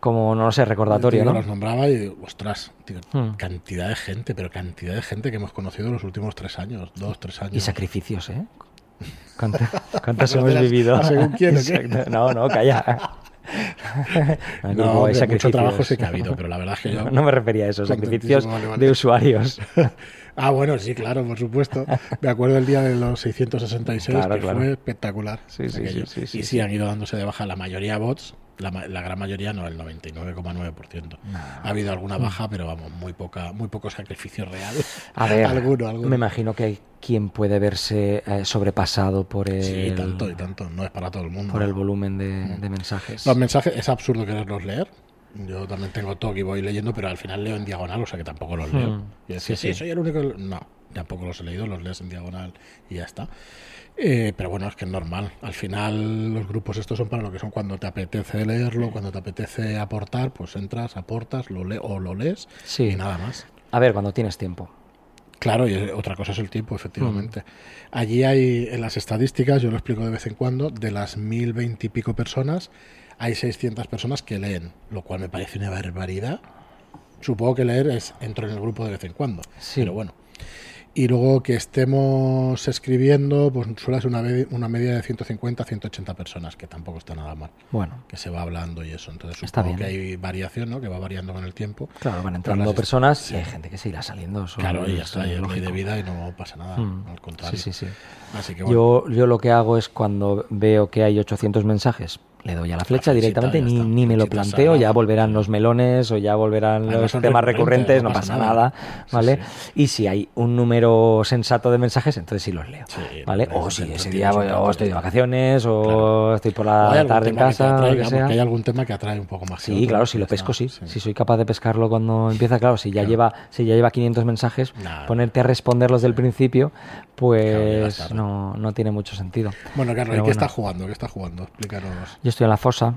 como no lo sé, recordatorio, Tío, ¿no? Los nombraba y digo, ostras, tío, Hmm. cantidad de gente, pero cantidad de gente que hemos conocido en los últimos tres años, dos, tres años. Y sacrificios, ¿eh? [laughs] ¿Cuántas, hemos vivido? ¿a según quién o qué? [laughs] No, no, calla. [laughs] [laughs] No, hay hombre, mucho trabajo sí que ha [laughs] habido, pero la verdad es que yo... No, no me refería a eso, sacrificios Contentísimo, vale, vale. de usuarios. [laughs] Ah, bueno, sí, claro, por supuesto. Me acuerdo el día de los 666, Claro, que claro. fue espectacular. Sí, sí, sí, sí, y sí, sí. han ido dándose de baja la mayoría bots, la, la gran mayoría no, el 99,9%. Ha habido alguna baja, pero vamos, muy poca, muy poco sacrificio real. A ver, alguno, alguno. me imagino que hay quien puede verse eh, sobrepasado por el, Sí, tanto y tanto, no es para todo el mundo. por el volumen de, de mensajes. Los mensajes es absurdo quererlos leer. Yo también tengo TOC y voy leyendo, pero al final leo en diagonal, o sea que tampoco los leo. Hmm. Y decir, Sí, sí, sí. soy el único. No, tampoco los he leído, los lees en diagonal y ya está. Eh, pero bueno, es que es normal. Al final, los grupos estos son para lo que son cuando te apetece leerlo, cuando te apetece aportar, pues entras, aportas, lo le o lo lees Sí. y nada más. A ver, cuando tienes tiempo. Claro, y otra cosa es el tiempo, efectivamente. Mm. Allí hay, en las estadísticas, yo lo explico de vez en cuando, de las mil veinte y pico personas, hay 600 personas que leen, lo cual me parece una barbaridad. Supongo que leer es entro en el grupo de vez en cuando, Sí. pero bueno. Y luego que estemos escribiendo, pues suele ser una, una media de 150 180 personas, que tampoco está nada mal, Bueno, que se va hablando y eso. Entonces Está supongo bien. que hay variación, ¿no? Que va variando con el tiempo. claro, van entrando las- personas sí. y hay gente que se irá saliendo. Claro, y ya es está, y es ley de vida y no pasa nada, Mm. al contrario. Sí, sí, sí. Así que bueno. Yo, yo lo que hago es cuando veo que hay 800 mensajes, le doy a la flecha directamente, ni, está. ni me lo planteo, ya volverán los melones o ya volverán Además los temas recurrentes, recurrentes, no pasa nada, ¿vale? sí. Y si hay un número sensato de mensajes, entonces sí los leo, Sí, ¿vale? O si ese día voy- o estoy de que- vacaciones o Claro. estoy por la tarde en tema que casa, o que sea. porque hay algún tema que atrae un poco más. que Sí, claro, si lo está, pesco, sí. Si soy capaz de pescarlo cuando empieza, claro, si ya Claro. lleva si ya lleva 500 mensajes, ponerte a responderlos del principio, pues no, no tiene mucho sentido. Bueno, Carlos, ¿y Pero qué estás jugando? ¿Qué estás jugando? Explícanos. Yo estoy en la fosa,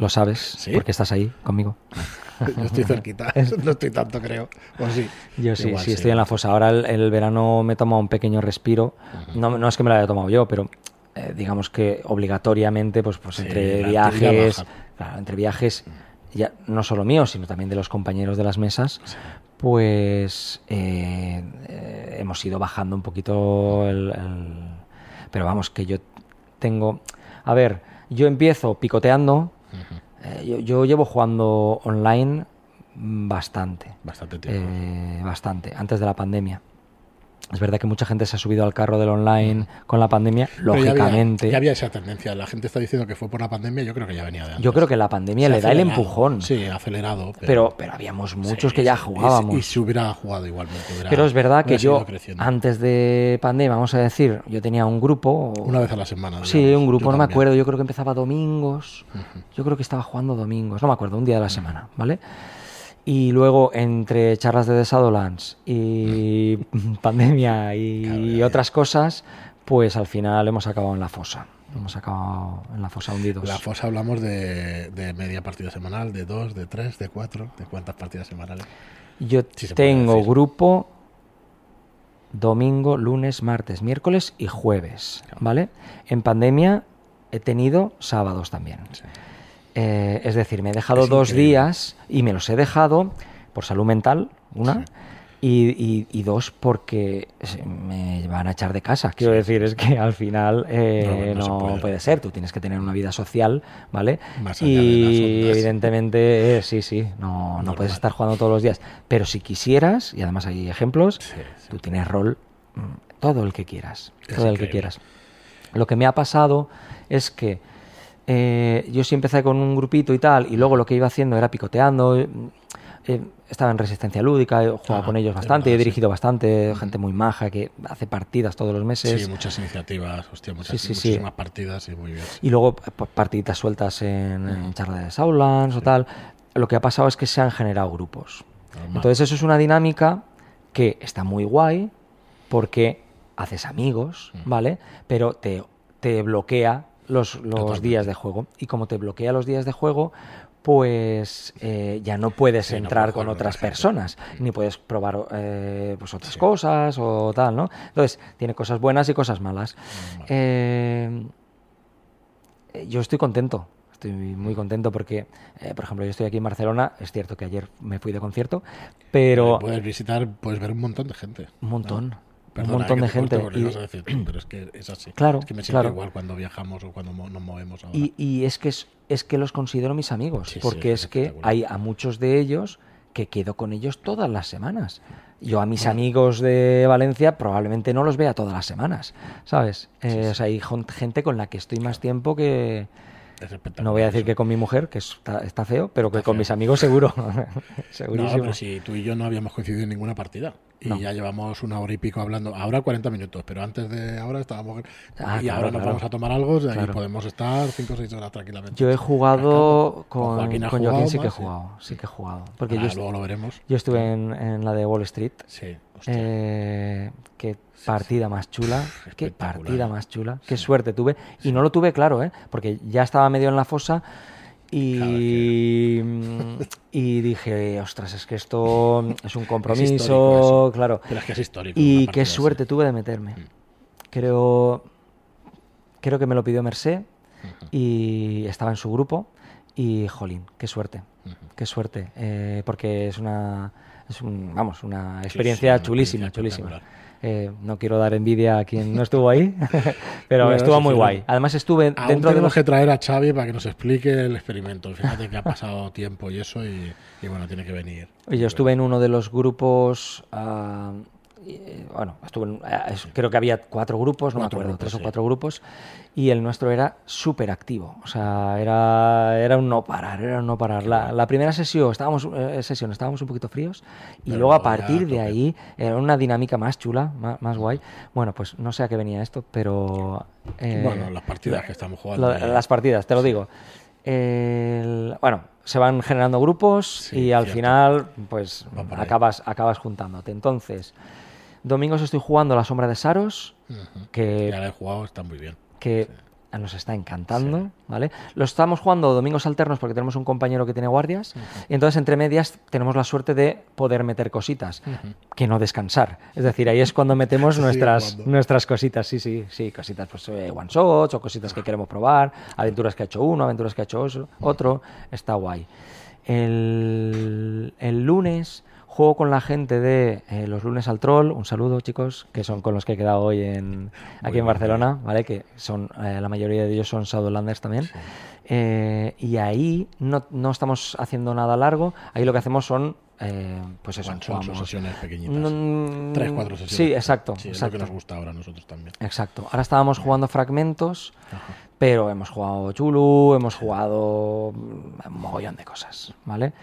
lo sabes, ¿Sí? porque estás ahí conmigo. [laughs] Yo estoy cerquita, [laughs] no estoy tanto, creo. Sí. Yo sí, Igual sí, estoy en la fosa. Ahora el, el verano me he tomado un pequeño respiro. no, no es que me lo haya tomado yo, pero eh, digamos que obligatoriamente, pues, pues Sí, entre viajes, entre viajes, ya no solo míos, sino también de los compañeros de las mesas, pues eh, eh, hemos ido bajando un poquito el, el- Pero vamos, que yo tengo... A ver, yo empiezo picoteando. eh, yo, yo llevo jugando online bastante. Bastante tiempo. Eh, bastante, antes de la pandemia. Es verdad que mucha gente se ha subido al carro del online con la pandemia, Pero ya había- lógicamente. Ya había, esa tendencia. La gente está diciendo que fue por la pandemia. Yo creo que ya venía de antes. Yo creo que la pandemia Se le da el empujón. Sí, acelerado. pero, pero habíamos muchos Sí, que ya sí, y- jugábamos. Y, se hubiera jugado igualmente. hubiera- pero es verdad que yo, creciendo. antes de pandemia, vamos a decir, yo tenía un grupo. Una vez a la semana. Sí, un grupo, Yo no me acuerdo, yo creo que empezaba domingos. Yo creo que estaba jugando domingos, no me acuerdo, un día de la semana, ¿vale? Y luego entre charlas de The Shadowlands y [laughs] pandemia y ya. otras cosas, pues al final hemos acabado en la fosa. Hemos acabado en la fosa hundidos. La fosa hablamos de, de media partida semanal, de dos, de tres, de cuatro, de cuántas partidas semanales. Yo tengo grupo domingo, lunes, martes, miércoles y jueves, ¿vale? En pandemia he tenido sábados también. Sí. Eh, es decir, me he dejado Es dos increíble. días y me los he dejado por salud mental, una, y, y- y dos porque me van a echar de casa. Quiero decir, es que al final eh, No, no se no, puede. puede. ser, tú tienes que tener una vida social, ¿vale? Más allá de y evidentemente, eh, sí, sí, no, no puedes estar jugando todos los días. Pero si quisieras, y además hay ejemplos, Sí, sí. tú tienes rol mm, todo el que quieras, Es todo el que quieras. Lo que me ha pasado es que eh, yo sí empecé con un grupito y tal, y luego lo que iba haciendo era picoteando. eh, estaba en Resistencia Lúdica, he jugado Ah, con ellos bastante, verdad, he sí. dirigido bastante, gente muy maja que hace partidas todos los meses. Sí, muchas iniciativas, hostia, muchas, Sí, sí, sí. muchísimas partidas y muy bien. Y luego p- partiditas sueltas en, en charla de Saulands o tal. Lo que ha pasado es que se han generado grupos. Normal. Entonces eso es una dinámica que está muy guay porque haces amigos, ¿vale? Pero te, te bloquea los, los días de juego. Y como te bloquea los días de juego, pues eh, ya no puedes Sí, entrar con otras personas, ni puedes probar eh, pues otras Sí. cosas o tal, ¿no? Entonces, tiene cosas buenas y cosas malas. Eh, eh, yo estoy contento, estoy muy contento porque, eh, por ejemplo, yo estoy aquí en Barcelona, es cierto que ayer me fui de concierto, pero Puedes visitar, puedes ver un montón de gente. un montón, Perdona, un montón de gente. Y, decir tú, pero es que es así. Claro, es que me siento claro. igual cuando viajamos o cuando nos movemos ahora. y- y es que es, es que los considero mis amigos, Sí, sí, porque es es que hay a muchos de ellos que quedo con ellos todas las semanas. Yo a mis amigos de Valencia probablemente no los vea todas las semanas, ¿sabes? Eh, O sea, hay gente con la que estoy más tiempo que, Es No voy a decir que con mi mujer, que está, está feo, pero que Está con feo. mis amigos seguro. [laughs] [laughs] No, Segurísimo. pero si tú y yo no habíamos coincidido en ninguna partida. Y No. ya llevamos una hora y pico hablando. Ahora 40 minutos, pero antes de ahora estábamos. Ah, y claro, ahora nos claro. vamos a tomar algo. Sea, Claro. y podemos estar 5 o 6 horas tranquilamente. Yo he jugado Con con, Joaquín ha con jugado Joaquín, sí que he sí. jugado. Sí que he jugado. Porque Ah, yo, luego lo veremos. yo estuve en, en la de Wall Street. Sí. Eh, qué partida más chula, qué partida más chula, qué suerte tuve. Y no lo tuve claro, ¿eh? porque ya estaba medio en la fosa y, [laughs] y dije, ostras, es que esto es un [laughs] compromiso, claro. Pero es que es histórico. Y qué suerte así. tuve de meterme. Mm. Creo, creo que me lo pidió Mercé y estaba en su grupo y, jolín, qué suerte, qué suerte, eh, porque es una, es un, vamos, una experiencia sí, chulísima, experiencia chulísima. Eh, no quiero dar envidia a quien no estuvo ahí, [laughs] pero Bueno, estuvo muy guay. Además estuve Aún dentro de tenemos los... que traer a Xavi para que nos explique el experimento. Fíjate que ha pasado tiempo y eso, y, y bueno, tiene que venir. Yo estuve en uno de los grupos. eh, bueno, estuve en- es- creo que había cuatro grupos, no Cuatro me acuerdo, grupos, tres o cuatro grupos. Y el nuestro era súper activo. O sea, era, era un no parar, era un no parar. La, la primera sesión estábamos, eh, sesión estábamos un poquito fríos. Y Pero luego a partir de ahí era una dinámica más chula, más, más guay. Bueno, pues no sé a qué venía esto, pero. eh, Bueno, las partidas que estamos jugando. lo- las partidas, te lo digo. El- bueno, se van generando grupos Sí, y al cierto. final, pues acabas, acabas juntándote. Entonces, domingos estoy jugando La Sombra de Saros, que, Ya la he jugado, está muy bien. que nos está encantando, ¿vale? Lo estamos jugando domingos alternos porque tenemos un compañero que tiene guardias y entonces entre medias tenemos la suerte de poder meter cositas, que no descansar. Es decir, ahí es cuando metemos nuestras, nuestras cositas, sí, sí, sí, cositas pues eh, one shots o cositas que queremos probar, aventuras que ha hecho uno, aventuras que ha hecho otro, está guay. El, el lunes juego con la gente de eh, los lunes al troll, un saludo chicos, que son con los que he quedado hoy en, aquí bien, en Barcelona, ¿vale? Que son, eh, la mayoría de ellos son Shadowlanders también. Eh, y ahí no, no estamos haciendo nada largo, ahí lo que hacemos son, eh, pues eso, o jugamos. sesiones pequeñitas. Mm, Tres, cuatro sesiones. Sí, exacto. Sí, es exacto. lo que nos gusta ahora a nosotros también. Exacto. Ahora estábamos jugando fragmentos, Ajá. pero hemos jugado Chulu, hemos jugado un mogollón de cosas, ¿vale?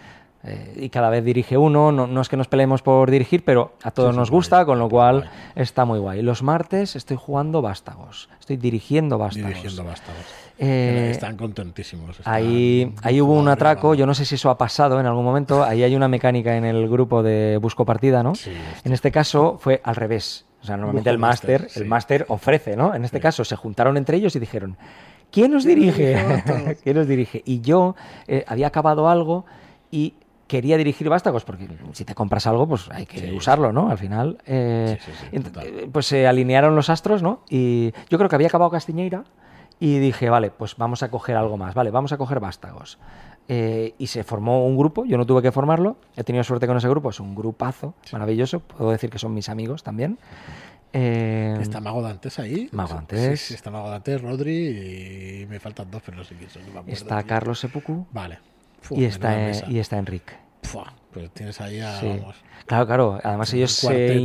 Eh, y cada vez dirige uno, no, no es que nos peleemos por dirigir, pero a todos sí, nos guay, gusta, con lo cual guay. está muy guay. Los martes estoy jugando vástagos, estoy dirigiendo vástagos. Dirigiendo vástagos. Eh, Están contentísimos. están Ahí, ahí hubo un atraco, yo no sé si eso ha pasado en algún momento, ahí hay una mecánica en el grupo de Busco Partida, ¿no? Sí, En este caso fue al revés. O sea, normalmente Busco el máster, máster, el sí. máster ofrece, ¿no? En este caso se juntaron entre ellos y dijeron, ¿quién nos dirige? [laughs] ¿Quién nos dirige? Y yo eh, había acabado algo y quería dirigir vástagos, porque si te compras algo, pues hay que Sí. usarlo, ¿no? Al final, eh, Sí, sí, eh, pues se alinearon los astros, ¿no? Y yo creo que había acabado Castiñeira y dije, vale, pues vamos a coger algo más, vale, vamos a coger vástagos. Eh, y se formó un grupo, yo no tuve que formarlo, he tenido suerte con ese grupo, es un grupazo maravilloso, puedo decir que son mis amigos también. Eh, ¿Está Mago Dantes ahí? Mago Dantes. Sí, sí, está Mago Dantes, Rodri y me faltan dos, pero no sé quién son. no está tío. Carlos Sepuku Vale. Y, está, y está Enrique. Fua, pues tienes ahí a, Sí. vamos. Claro, claro. Además ellos se,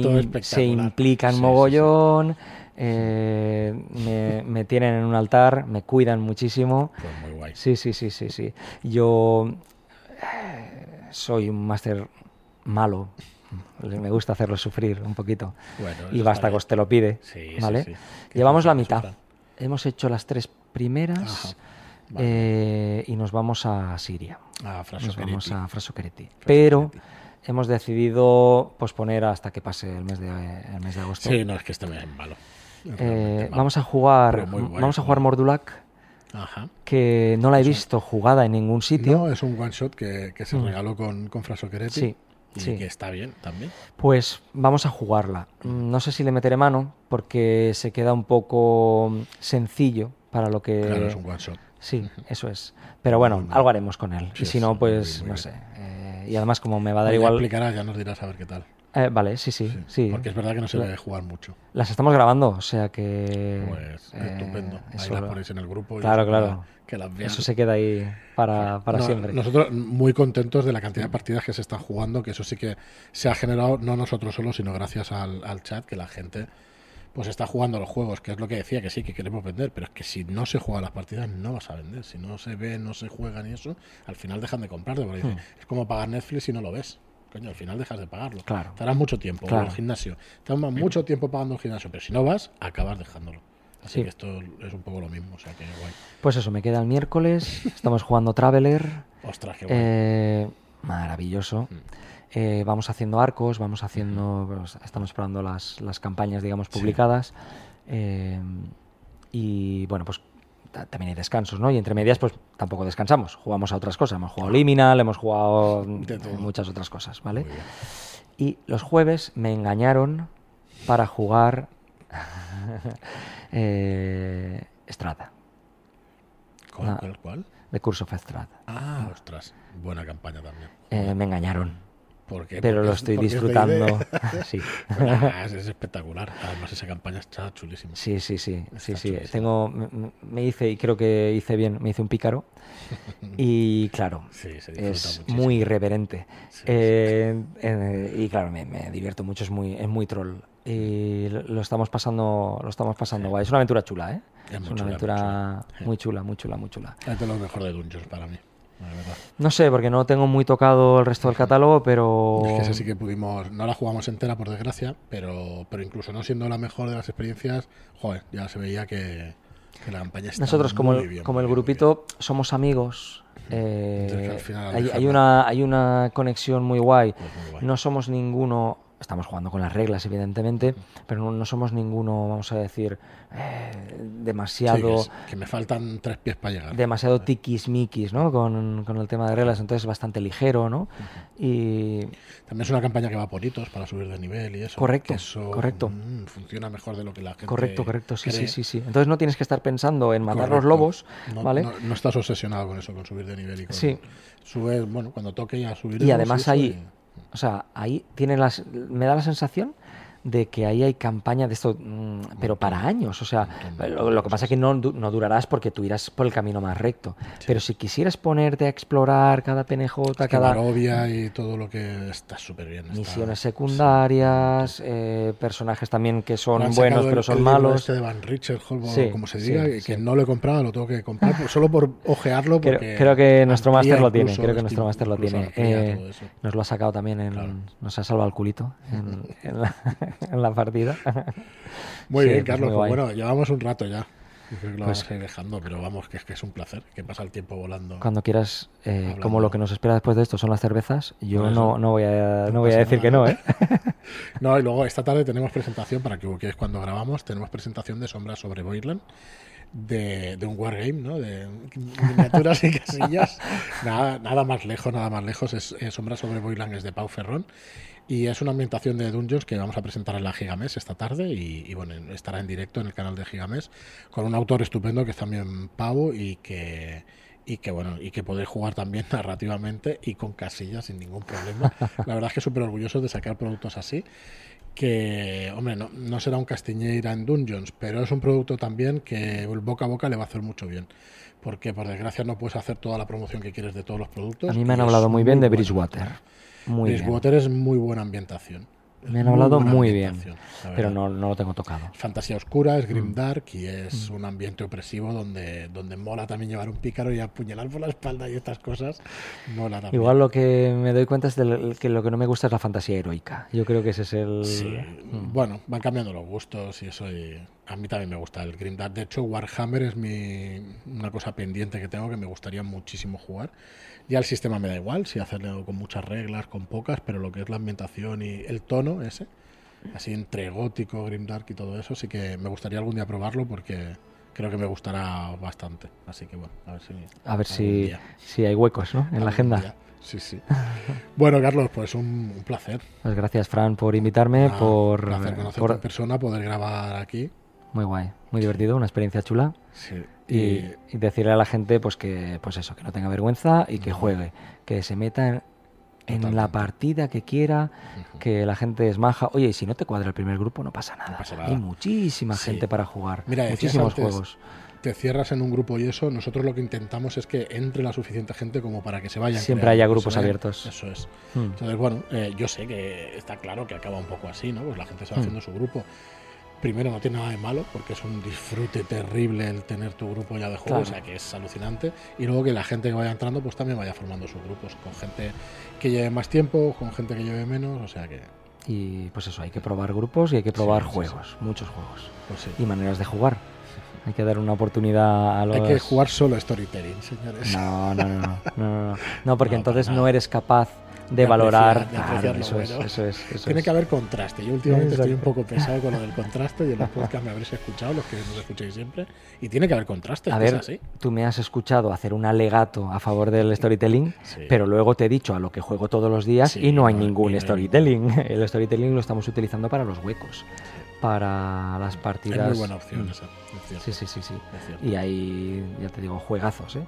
implican Sí, mogollón, eh, me, me tienen en un altar, me cuidan muchísimo. Pues muy guay. Sí, sí, sí, sí, sí. Yo... eh, soy un máster malo. Me gusta hacerlo sufrir un poquito. Bueno, y está te lo pide. Sí, ¿vale? sí. Llevamos la mitad. Hemos hecho las tres primeras Ajá. Vale. eh, y nos vamos a Siria. Ah, Nos vamos a Frasoquereti. Pero hemos decidido posponer hasta que pase el mes de, el mes de agosto. Sí, no, es que este me es malo. Eh, vamos a jugar, bueno, vamos a jugar. Mordulac, Ajá. que no la he visto jugada en ningún sitio. No, es un one shot que, que se Mm. regaló con, con. Sí, Y sí. que está bien también. Pues vamos a jugarla. Mm, No sé si le meteré mano porque se queda un poco mm, sencillo para lo que... Claro, es un one shot. Sí, eso es. Pero bueno, algo haremos con él. Sí, y si no, pues no sé. Eh, y además como me va a dar Ya igual... explicarás, ya nos dirás a ver qué tal. Eh, vale, sí, sí, sí. Porque es verdad que no se debe jugar mucho. Las estamos grabando, o sea que... Pues eh, estupendo. Ahí eso- las ponéis en el grupo. y Claro, eso claro. Que las vean. Eso se queda ahí para, para No, siempre. Nosotros muy contentos de la cantidad de partidas que se están jugando, que eso sí que se ha generado, no nosotros solos, sino gracias al, al chat, que la gente pues está jugando los juegos, que es lo que decía, que sí, que queremos vender, pero es que si no se juegan las partidas no vas a vender. Si no se ve, no se juegan y eso, al final dejan de comprarte. Porque dice, es como pagar Netflix si no lo ves. Coño, al final dejas de pagarlo. Hmm. Claro. Estarás mucho tiempo Claro. el gimnasio. Estarás mucho tiempo pagando el gimnasio, pero si no vas, acabas dejándolo. Así Sí. que esto es un poco lo mismo, o sea que guay. Pues eso, me queda el miércoles. Estamos jugando Traveler. [laughs] Ostras, qué guay. Eh, maravilloso. Mm. Eh, vamos haciendo arcos, vamos haciendo. pues, estamos probando las, las campañas, digamos, publicadas. Eh, y bueno, pues ta- también hay descansos, ¿no? Y entre medias, pues tampoco descansamos. Jugamos a otras cosas. Hemos jugado Liminal, hemos jugado muchas otras cosas, ¿vale? Y los jueves me engañaron para jugar [laughs] eh, Strada, ¿Cuál, cuál, cuál? The Curse of Strada. Ah, ostras, buena campaña también. Eh, me engañaron, ¿Por qué? pero Porque lo es- estoy porque es de disfrutando. [laughs] sí. [laughs] Ah, es, es espectacular. Además, esa campaña está chulísima. Sí, sí, sí, sí, Está sí. Tengo, me, me hice, y creo que hice bien, me hice un pícaro. [laughs] Y claro, Sí, se disfruta es muchísimo. muy irreverente. Sí, Eh, eh, y claro, me, me divierto mucho, es muy, es muy troll. Y lo, lo estamos pasando, lo estamos pasando guay. Es una aventura chula, ¿eh? Es muy una chula, muy aventura chula. Muy chula, muy chula, muy chula. Es de lo mejor de Dungeons para mí. No sé, porque no tengo muy tocado el resto del catálogo, pero... Es que esa sí que pudimos, no la jugamos entera por desgracia, pero, pero incluso no siendo la mejor de las experiencias, joder, ya se veía que, que la campaña está Nosotros, como muy el, bien, como el bien, grupito, somos amigos. eh, Entonces, al final, al hay, una, hay una conexión muy guay. Pues muy guay. No somos ninguno. Estamos jugando con las reglas, evidentemente, pero no, no somos ninguno, vamos a decir, eh, bien. Sí, demasiado. que, es- que me faltan tres pies para llegar. demasiado tiquismiquis, ¿no? Con, con el tema de reglas, entonces es bastante ligero, ¿no? Y También es una campaña que va por hitos para subir de nivel y eso. Correcto, eso, correcto. mm, funciona mejor de lo que la gente correcto, correcto, sí, sí, cree. sí, sí. Entonces no tienes que estar pensando en matar los lobos, No, ¿vale? No, no estás obsesionado con eso, con subir de nivel y con Sí. subes, bueno, cuando toque ya subir. Y además ahí, o sea, ahí tiene las, me da la sensación de que ahí hay campaña de esto, mm, pero para años. O sea, lo, lo que pasa es que no, no durarás porque tú irás por el camino más recto. Pero si quisieras ponerte a explorar cada PNJ, que cada Barovia y todo lo que está súper bien. está- misiones secundarias, eh, personajes también que son buenos pero el- son el malos. Este de Van Richard, Sí, como se diga, que no lo he comprado, lo tengo que comprar solo por ojearlo. Creo, Porque creo que nuestro máster lo tiene, creo que nuestro máster lo tiene. Eh, nos lo ha sacado también en... Claro. Nos ha salvado el culito en, [laughs] en la, [laughs] en la partida. [laughs] Muy Sí, bien, pues Carlos. muy pues bueno, llevamos un rato ya. Creo que lo Pues- vamos a ir dejando, pero vamos, que es que es un placer, que pasa el tiempo volando. Cuando quieras, eh, como lo que nos espera después de esto son las cervezas, yo no, no voy a, no No voy a decir que no, nada. ¿eh? [laughs] No, y luego esta tarde tenemos presentación, para que busquéis cuando grabamos, tenemos presentación de Sombras sobre Boirland, de, de un wargame, ¿no? De miniaturas y casillas. nada, nada más lejos, nada más lejos. Es, es Sombras sobre Boirland, es de Pau Ferrón. Y es una ambientación de Dungeons que vamos a presentar en la Gigamés esta tarde y, y, bueno, estará en directo en el canal de Gigamés con un autor estupendo que es también Pau y que y que bueno y que podéis jugar también [laughs] narrativamente y con casillas sin ningún problema. La verdad es que súper orgulloso de sacar productos así que, hombre, no, no será un Castiñeira en Dungeons, pero es un producto también que boca a boca le va a hacer mucho bien. Porque por desgracia no puedes hacer toda la promoción que quieres de todos los productos. A mí me han hablado muy bien de bueno. Bridgewater. Muy bien. Bridgewater es muy buena ambientación. Me han hablado muy bien, pero no, no, lo tengo tocado. Fantasía oscura, es Grim mm. Dark y es mm. un ambiente opresivo donde, donde mola también llevar un pícaro y apuñalar por la espalda y estas cosas. Mola también. Igual lo que me doy cuenta es que lo que no me gusta es la fantasía heroica. Yo creo que ese es el... Sí. Mm. Bueno, van cambiando los gustos y eso y a mí también me gusta el Grim Dark. De hecho, Warhammer es mi, una cosa pendiente que tengo que me gustaría muchísimo jugar. Ya el sistema me da igual, si hacerlo con muchas reglas, con pocas, pero lo que es la ambientación y el tono ese, así entre gótico, grimdark y todo eso, sí que me gustaría algún día probarlo porque creo que me gustará bastante. Así que bueno, a ver si... A ver si, si, hay huecos ¿no? en la agenda. Sí, sí. [laughs] bueno, Carlos, pues un, placer. Pues gracias, Fran, por invitarme, por... Un placer conocerte en persona, poder grabar aquí. Muy guay, muy divertido, una experiencia chula. Sí. Y, decirle a la gente pues que pues eso que no tenga vergüenza y que juegue que se meta en, la partida que quiera que la gente es maja oye y si no te cuadra el primer grupo no pasa nada, hay muchísima gente para jugar Mira, muchísimos juegos te cierras en un grupo y eso, nosotros lo que intentamos es que entre la suficiente gente como para que se vayan. Siempre haya grupos abiertos. Eso es. Hmm. Entonces, bueno, eh, yo sé que está claro que acaba un poco así, ¿no? Pues la gente se va hmm. haciendo su grupo primero no tiene nada de malo, porque es un disfrute terrible el tener tu grupo ya de juego, o sea que es alucinante. Y luego que la gente que vaya entrando, pues también vaya formando sus grupos, con gente que lleve más tiempo, con gente que lleve menos, o sea que. Y pues eso, hay que probar grupos y hay que probar juegos, muchos juegos. Pues y maneras de jugar. Hay que dar una oportunidad a los... Hay que jugar solo storytelling, señores. No, no, no, no, [laughs] no, porque entonces no eres capaz de, valorar. eso, es, eso, es, Tiene que haber contraste. Yo últimamente estoy un poco pesado con lo del contraste y en los podcasts me habréis escuchado, los que nos escucháis siempre. Y tiene que haber contraste. A ver, tú me has escuchado hacer un alegato a favor del storytelling, pero luego te he dicho a lo que juego todos los días y no hay ningún storytelling. [laughs] El storytelling lo estamos utilizando para los huecos para las partidas. Es muy buena opción esa. Sí, sí, sí, sí. Y hay, ya te digo, juegazos, ¿eh?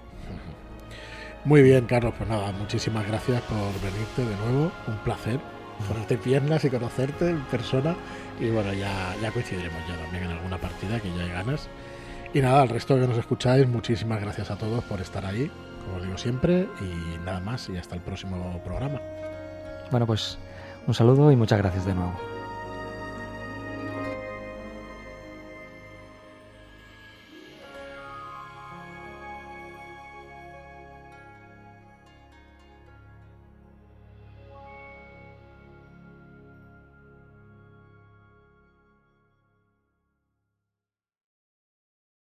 Muy bien, Carlos, pues nada, muchísimas gracias por venirte de nuevo. Un placer ponerte piernas y conocerte en persona. Y bueno, ya, ya coincidiremos ya también en alguna partida que ya hay ganas. Y nada, al resto que nos escucháis, muchísimas gracias a todos por estar ahí, como os digo siempre. Y nada más, y hasta el próximo programa. Bueno, pues un saludo y muchas gracias de nuevo.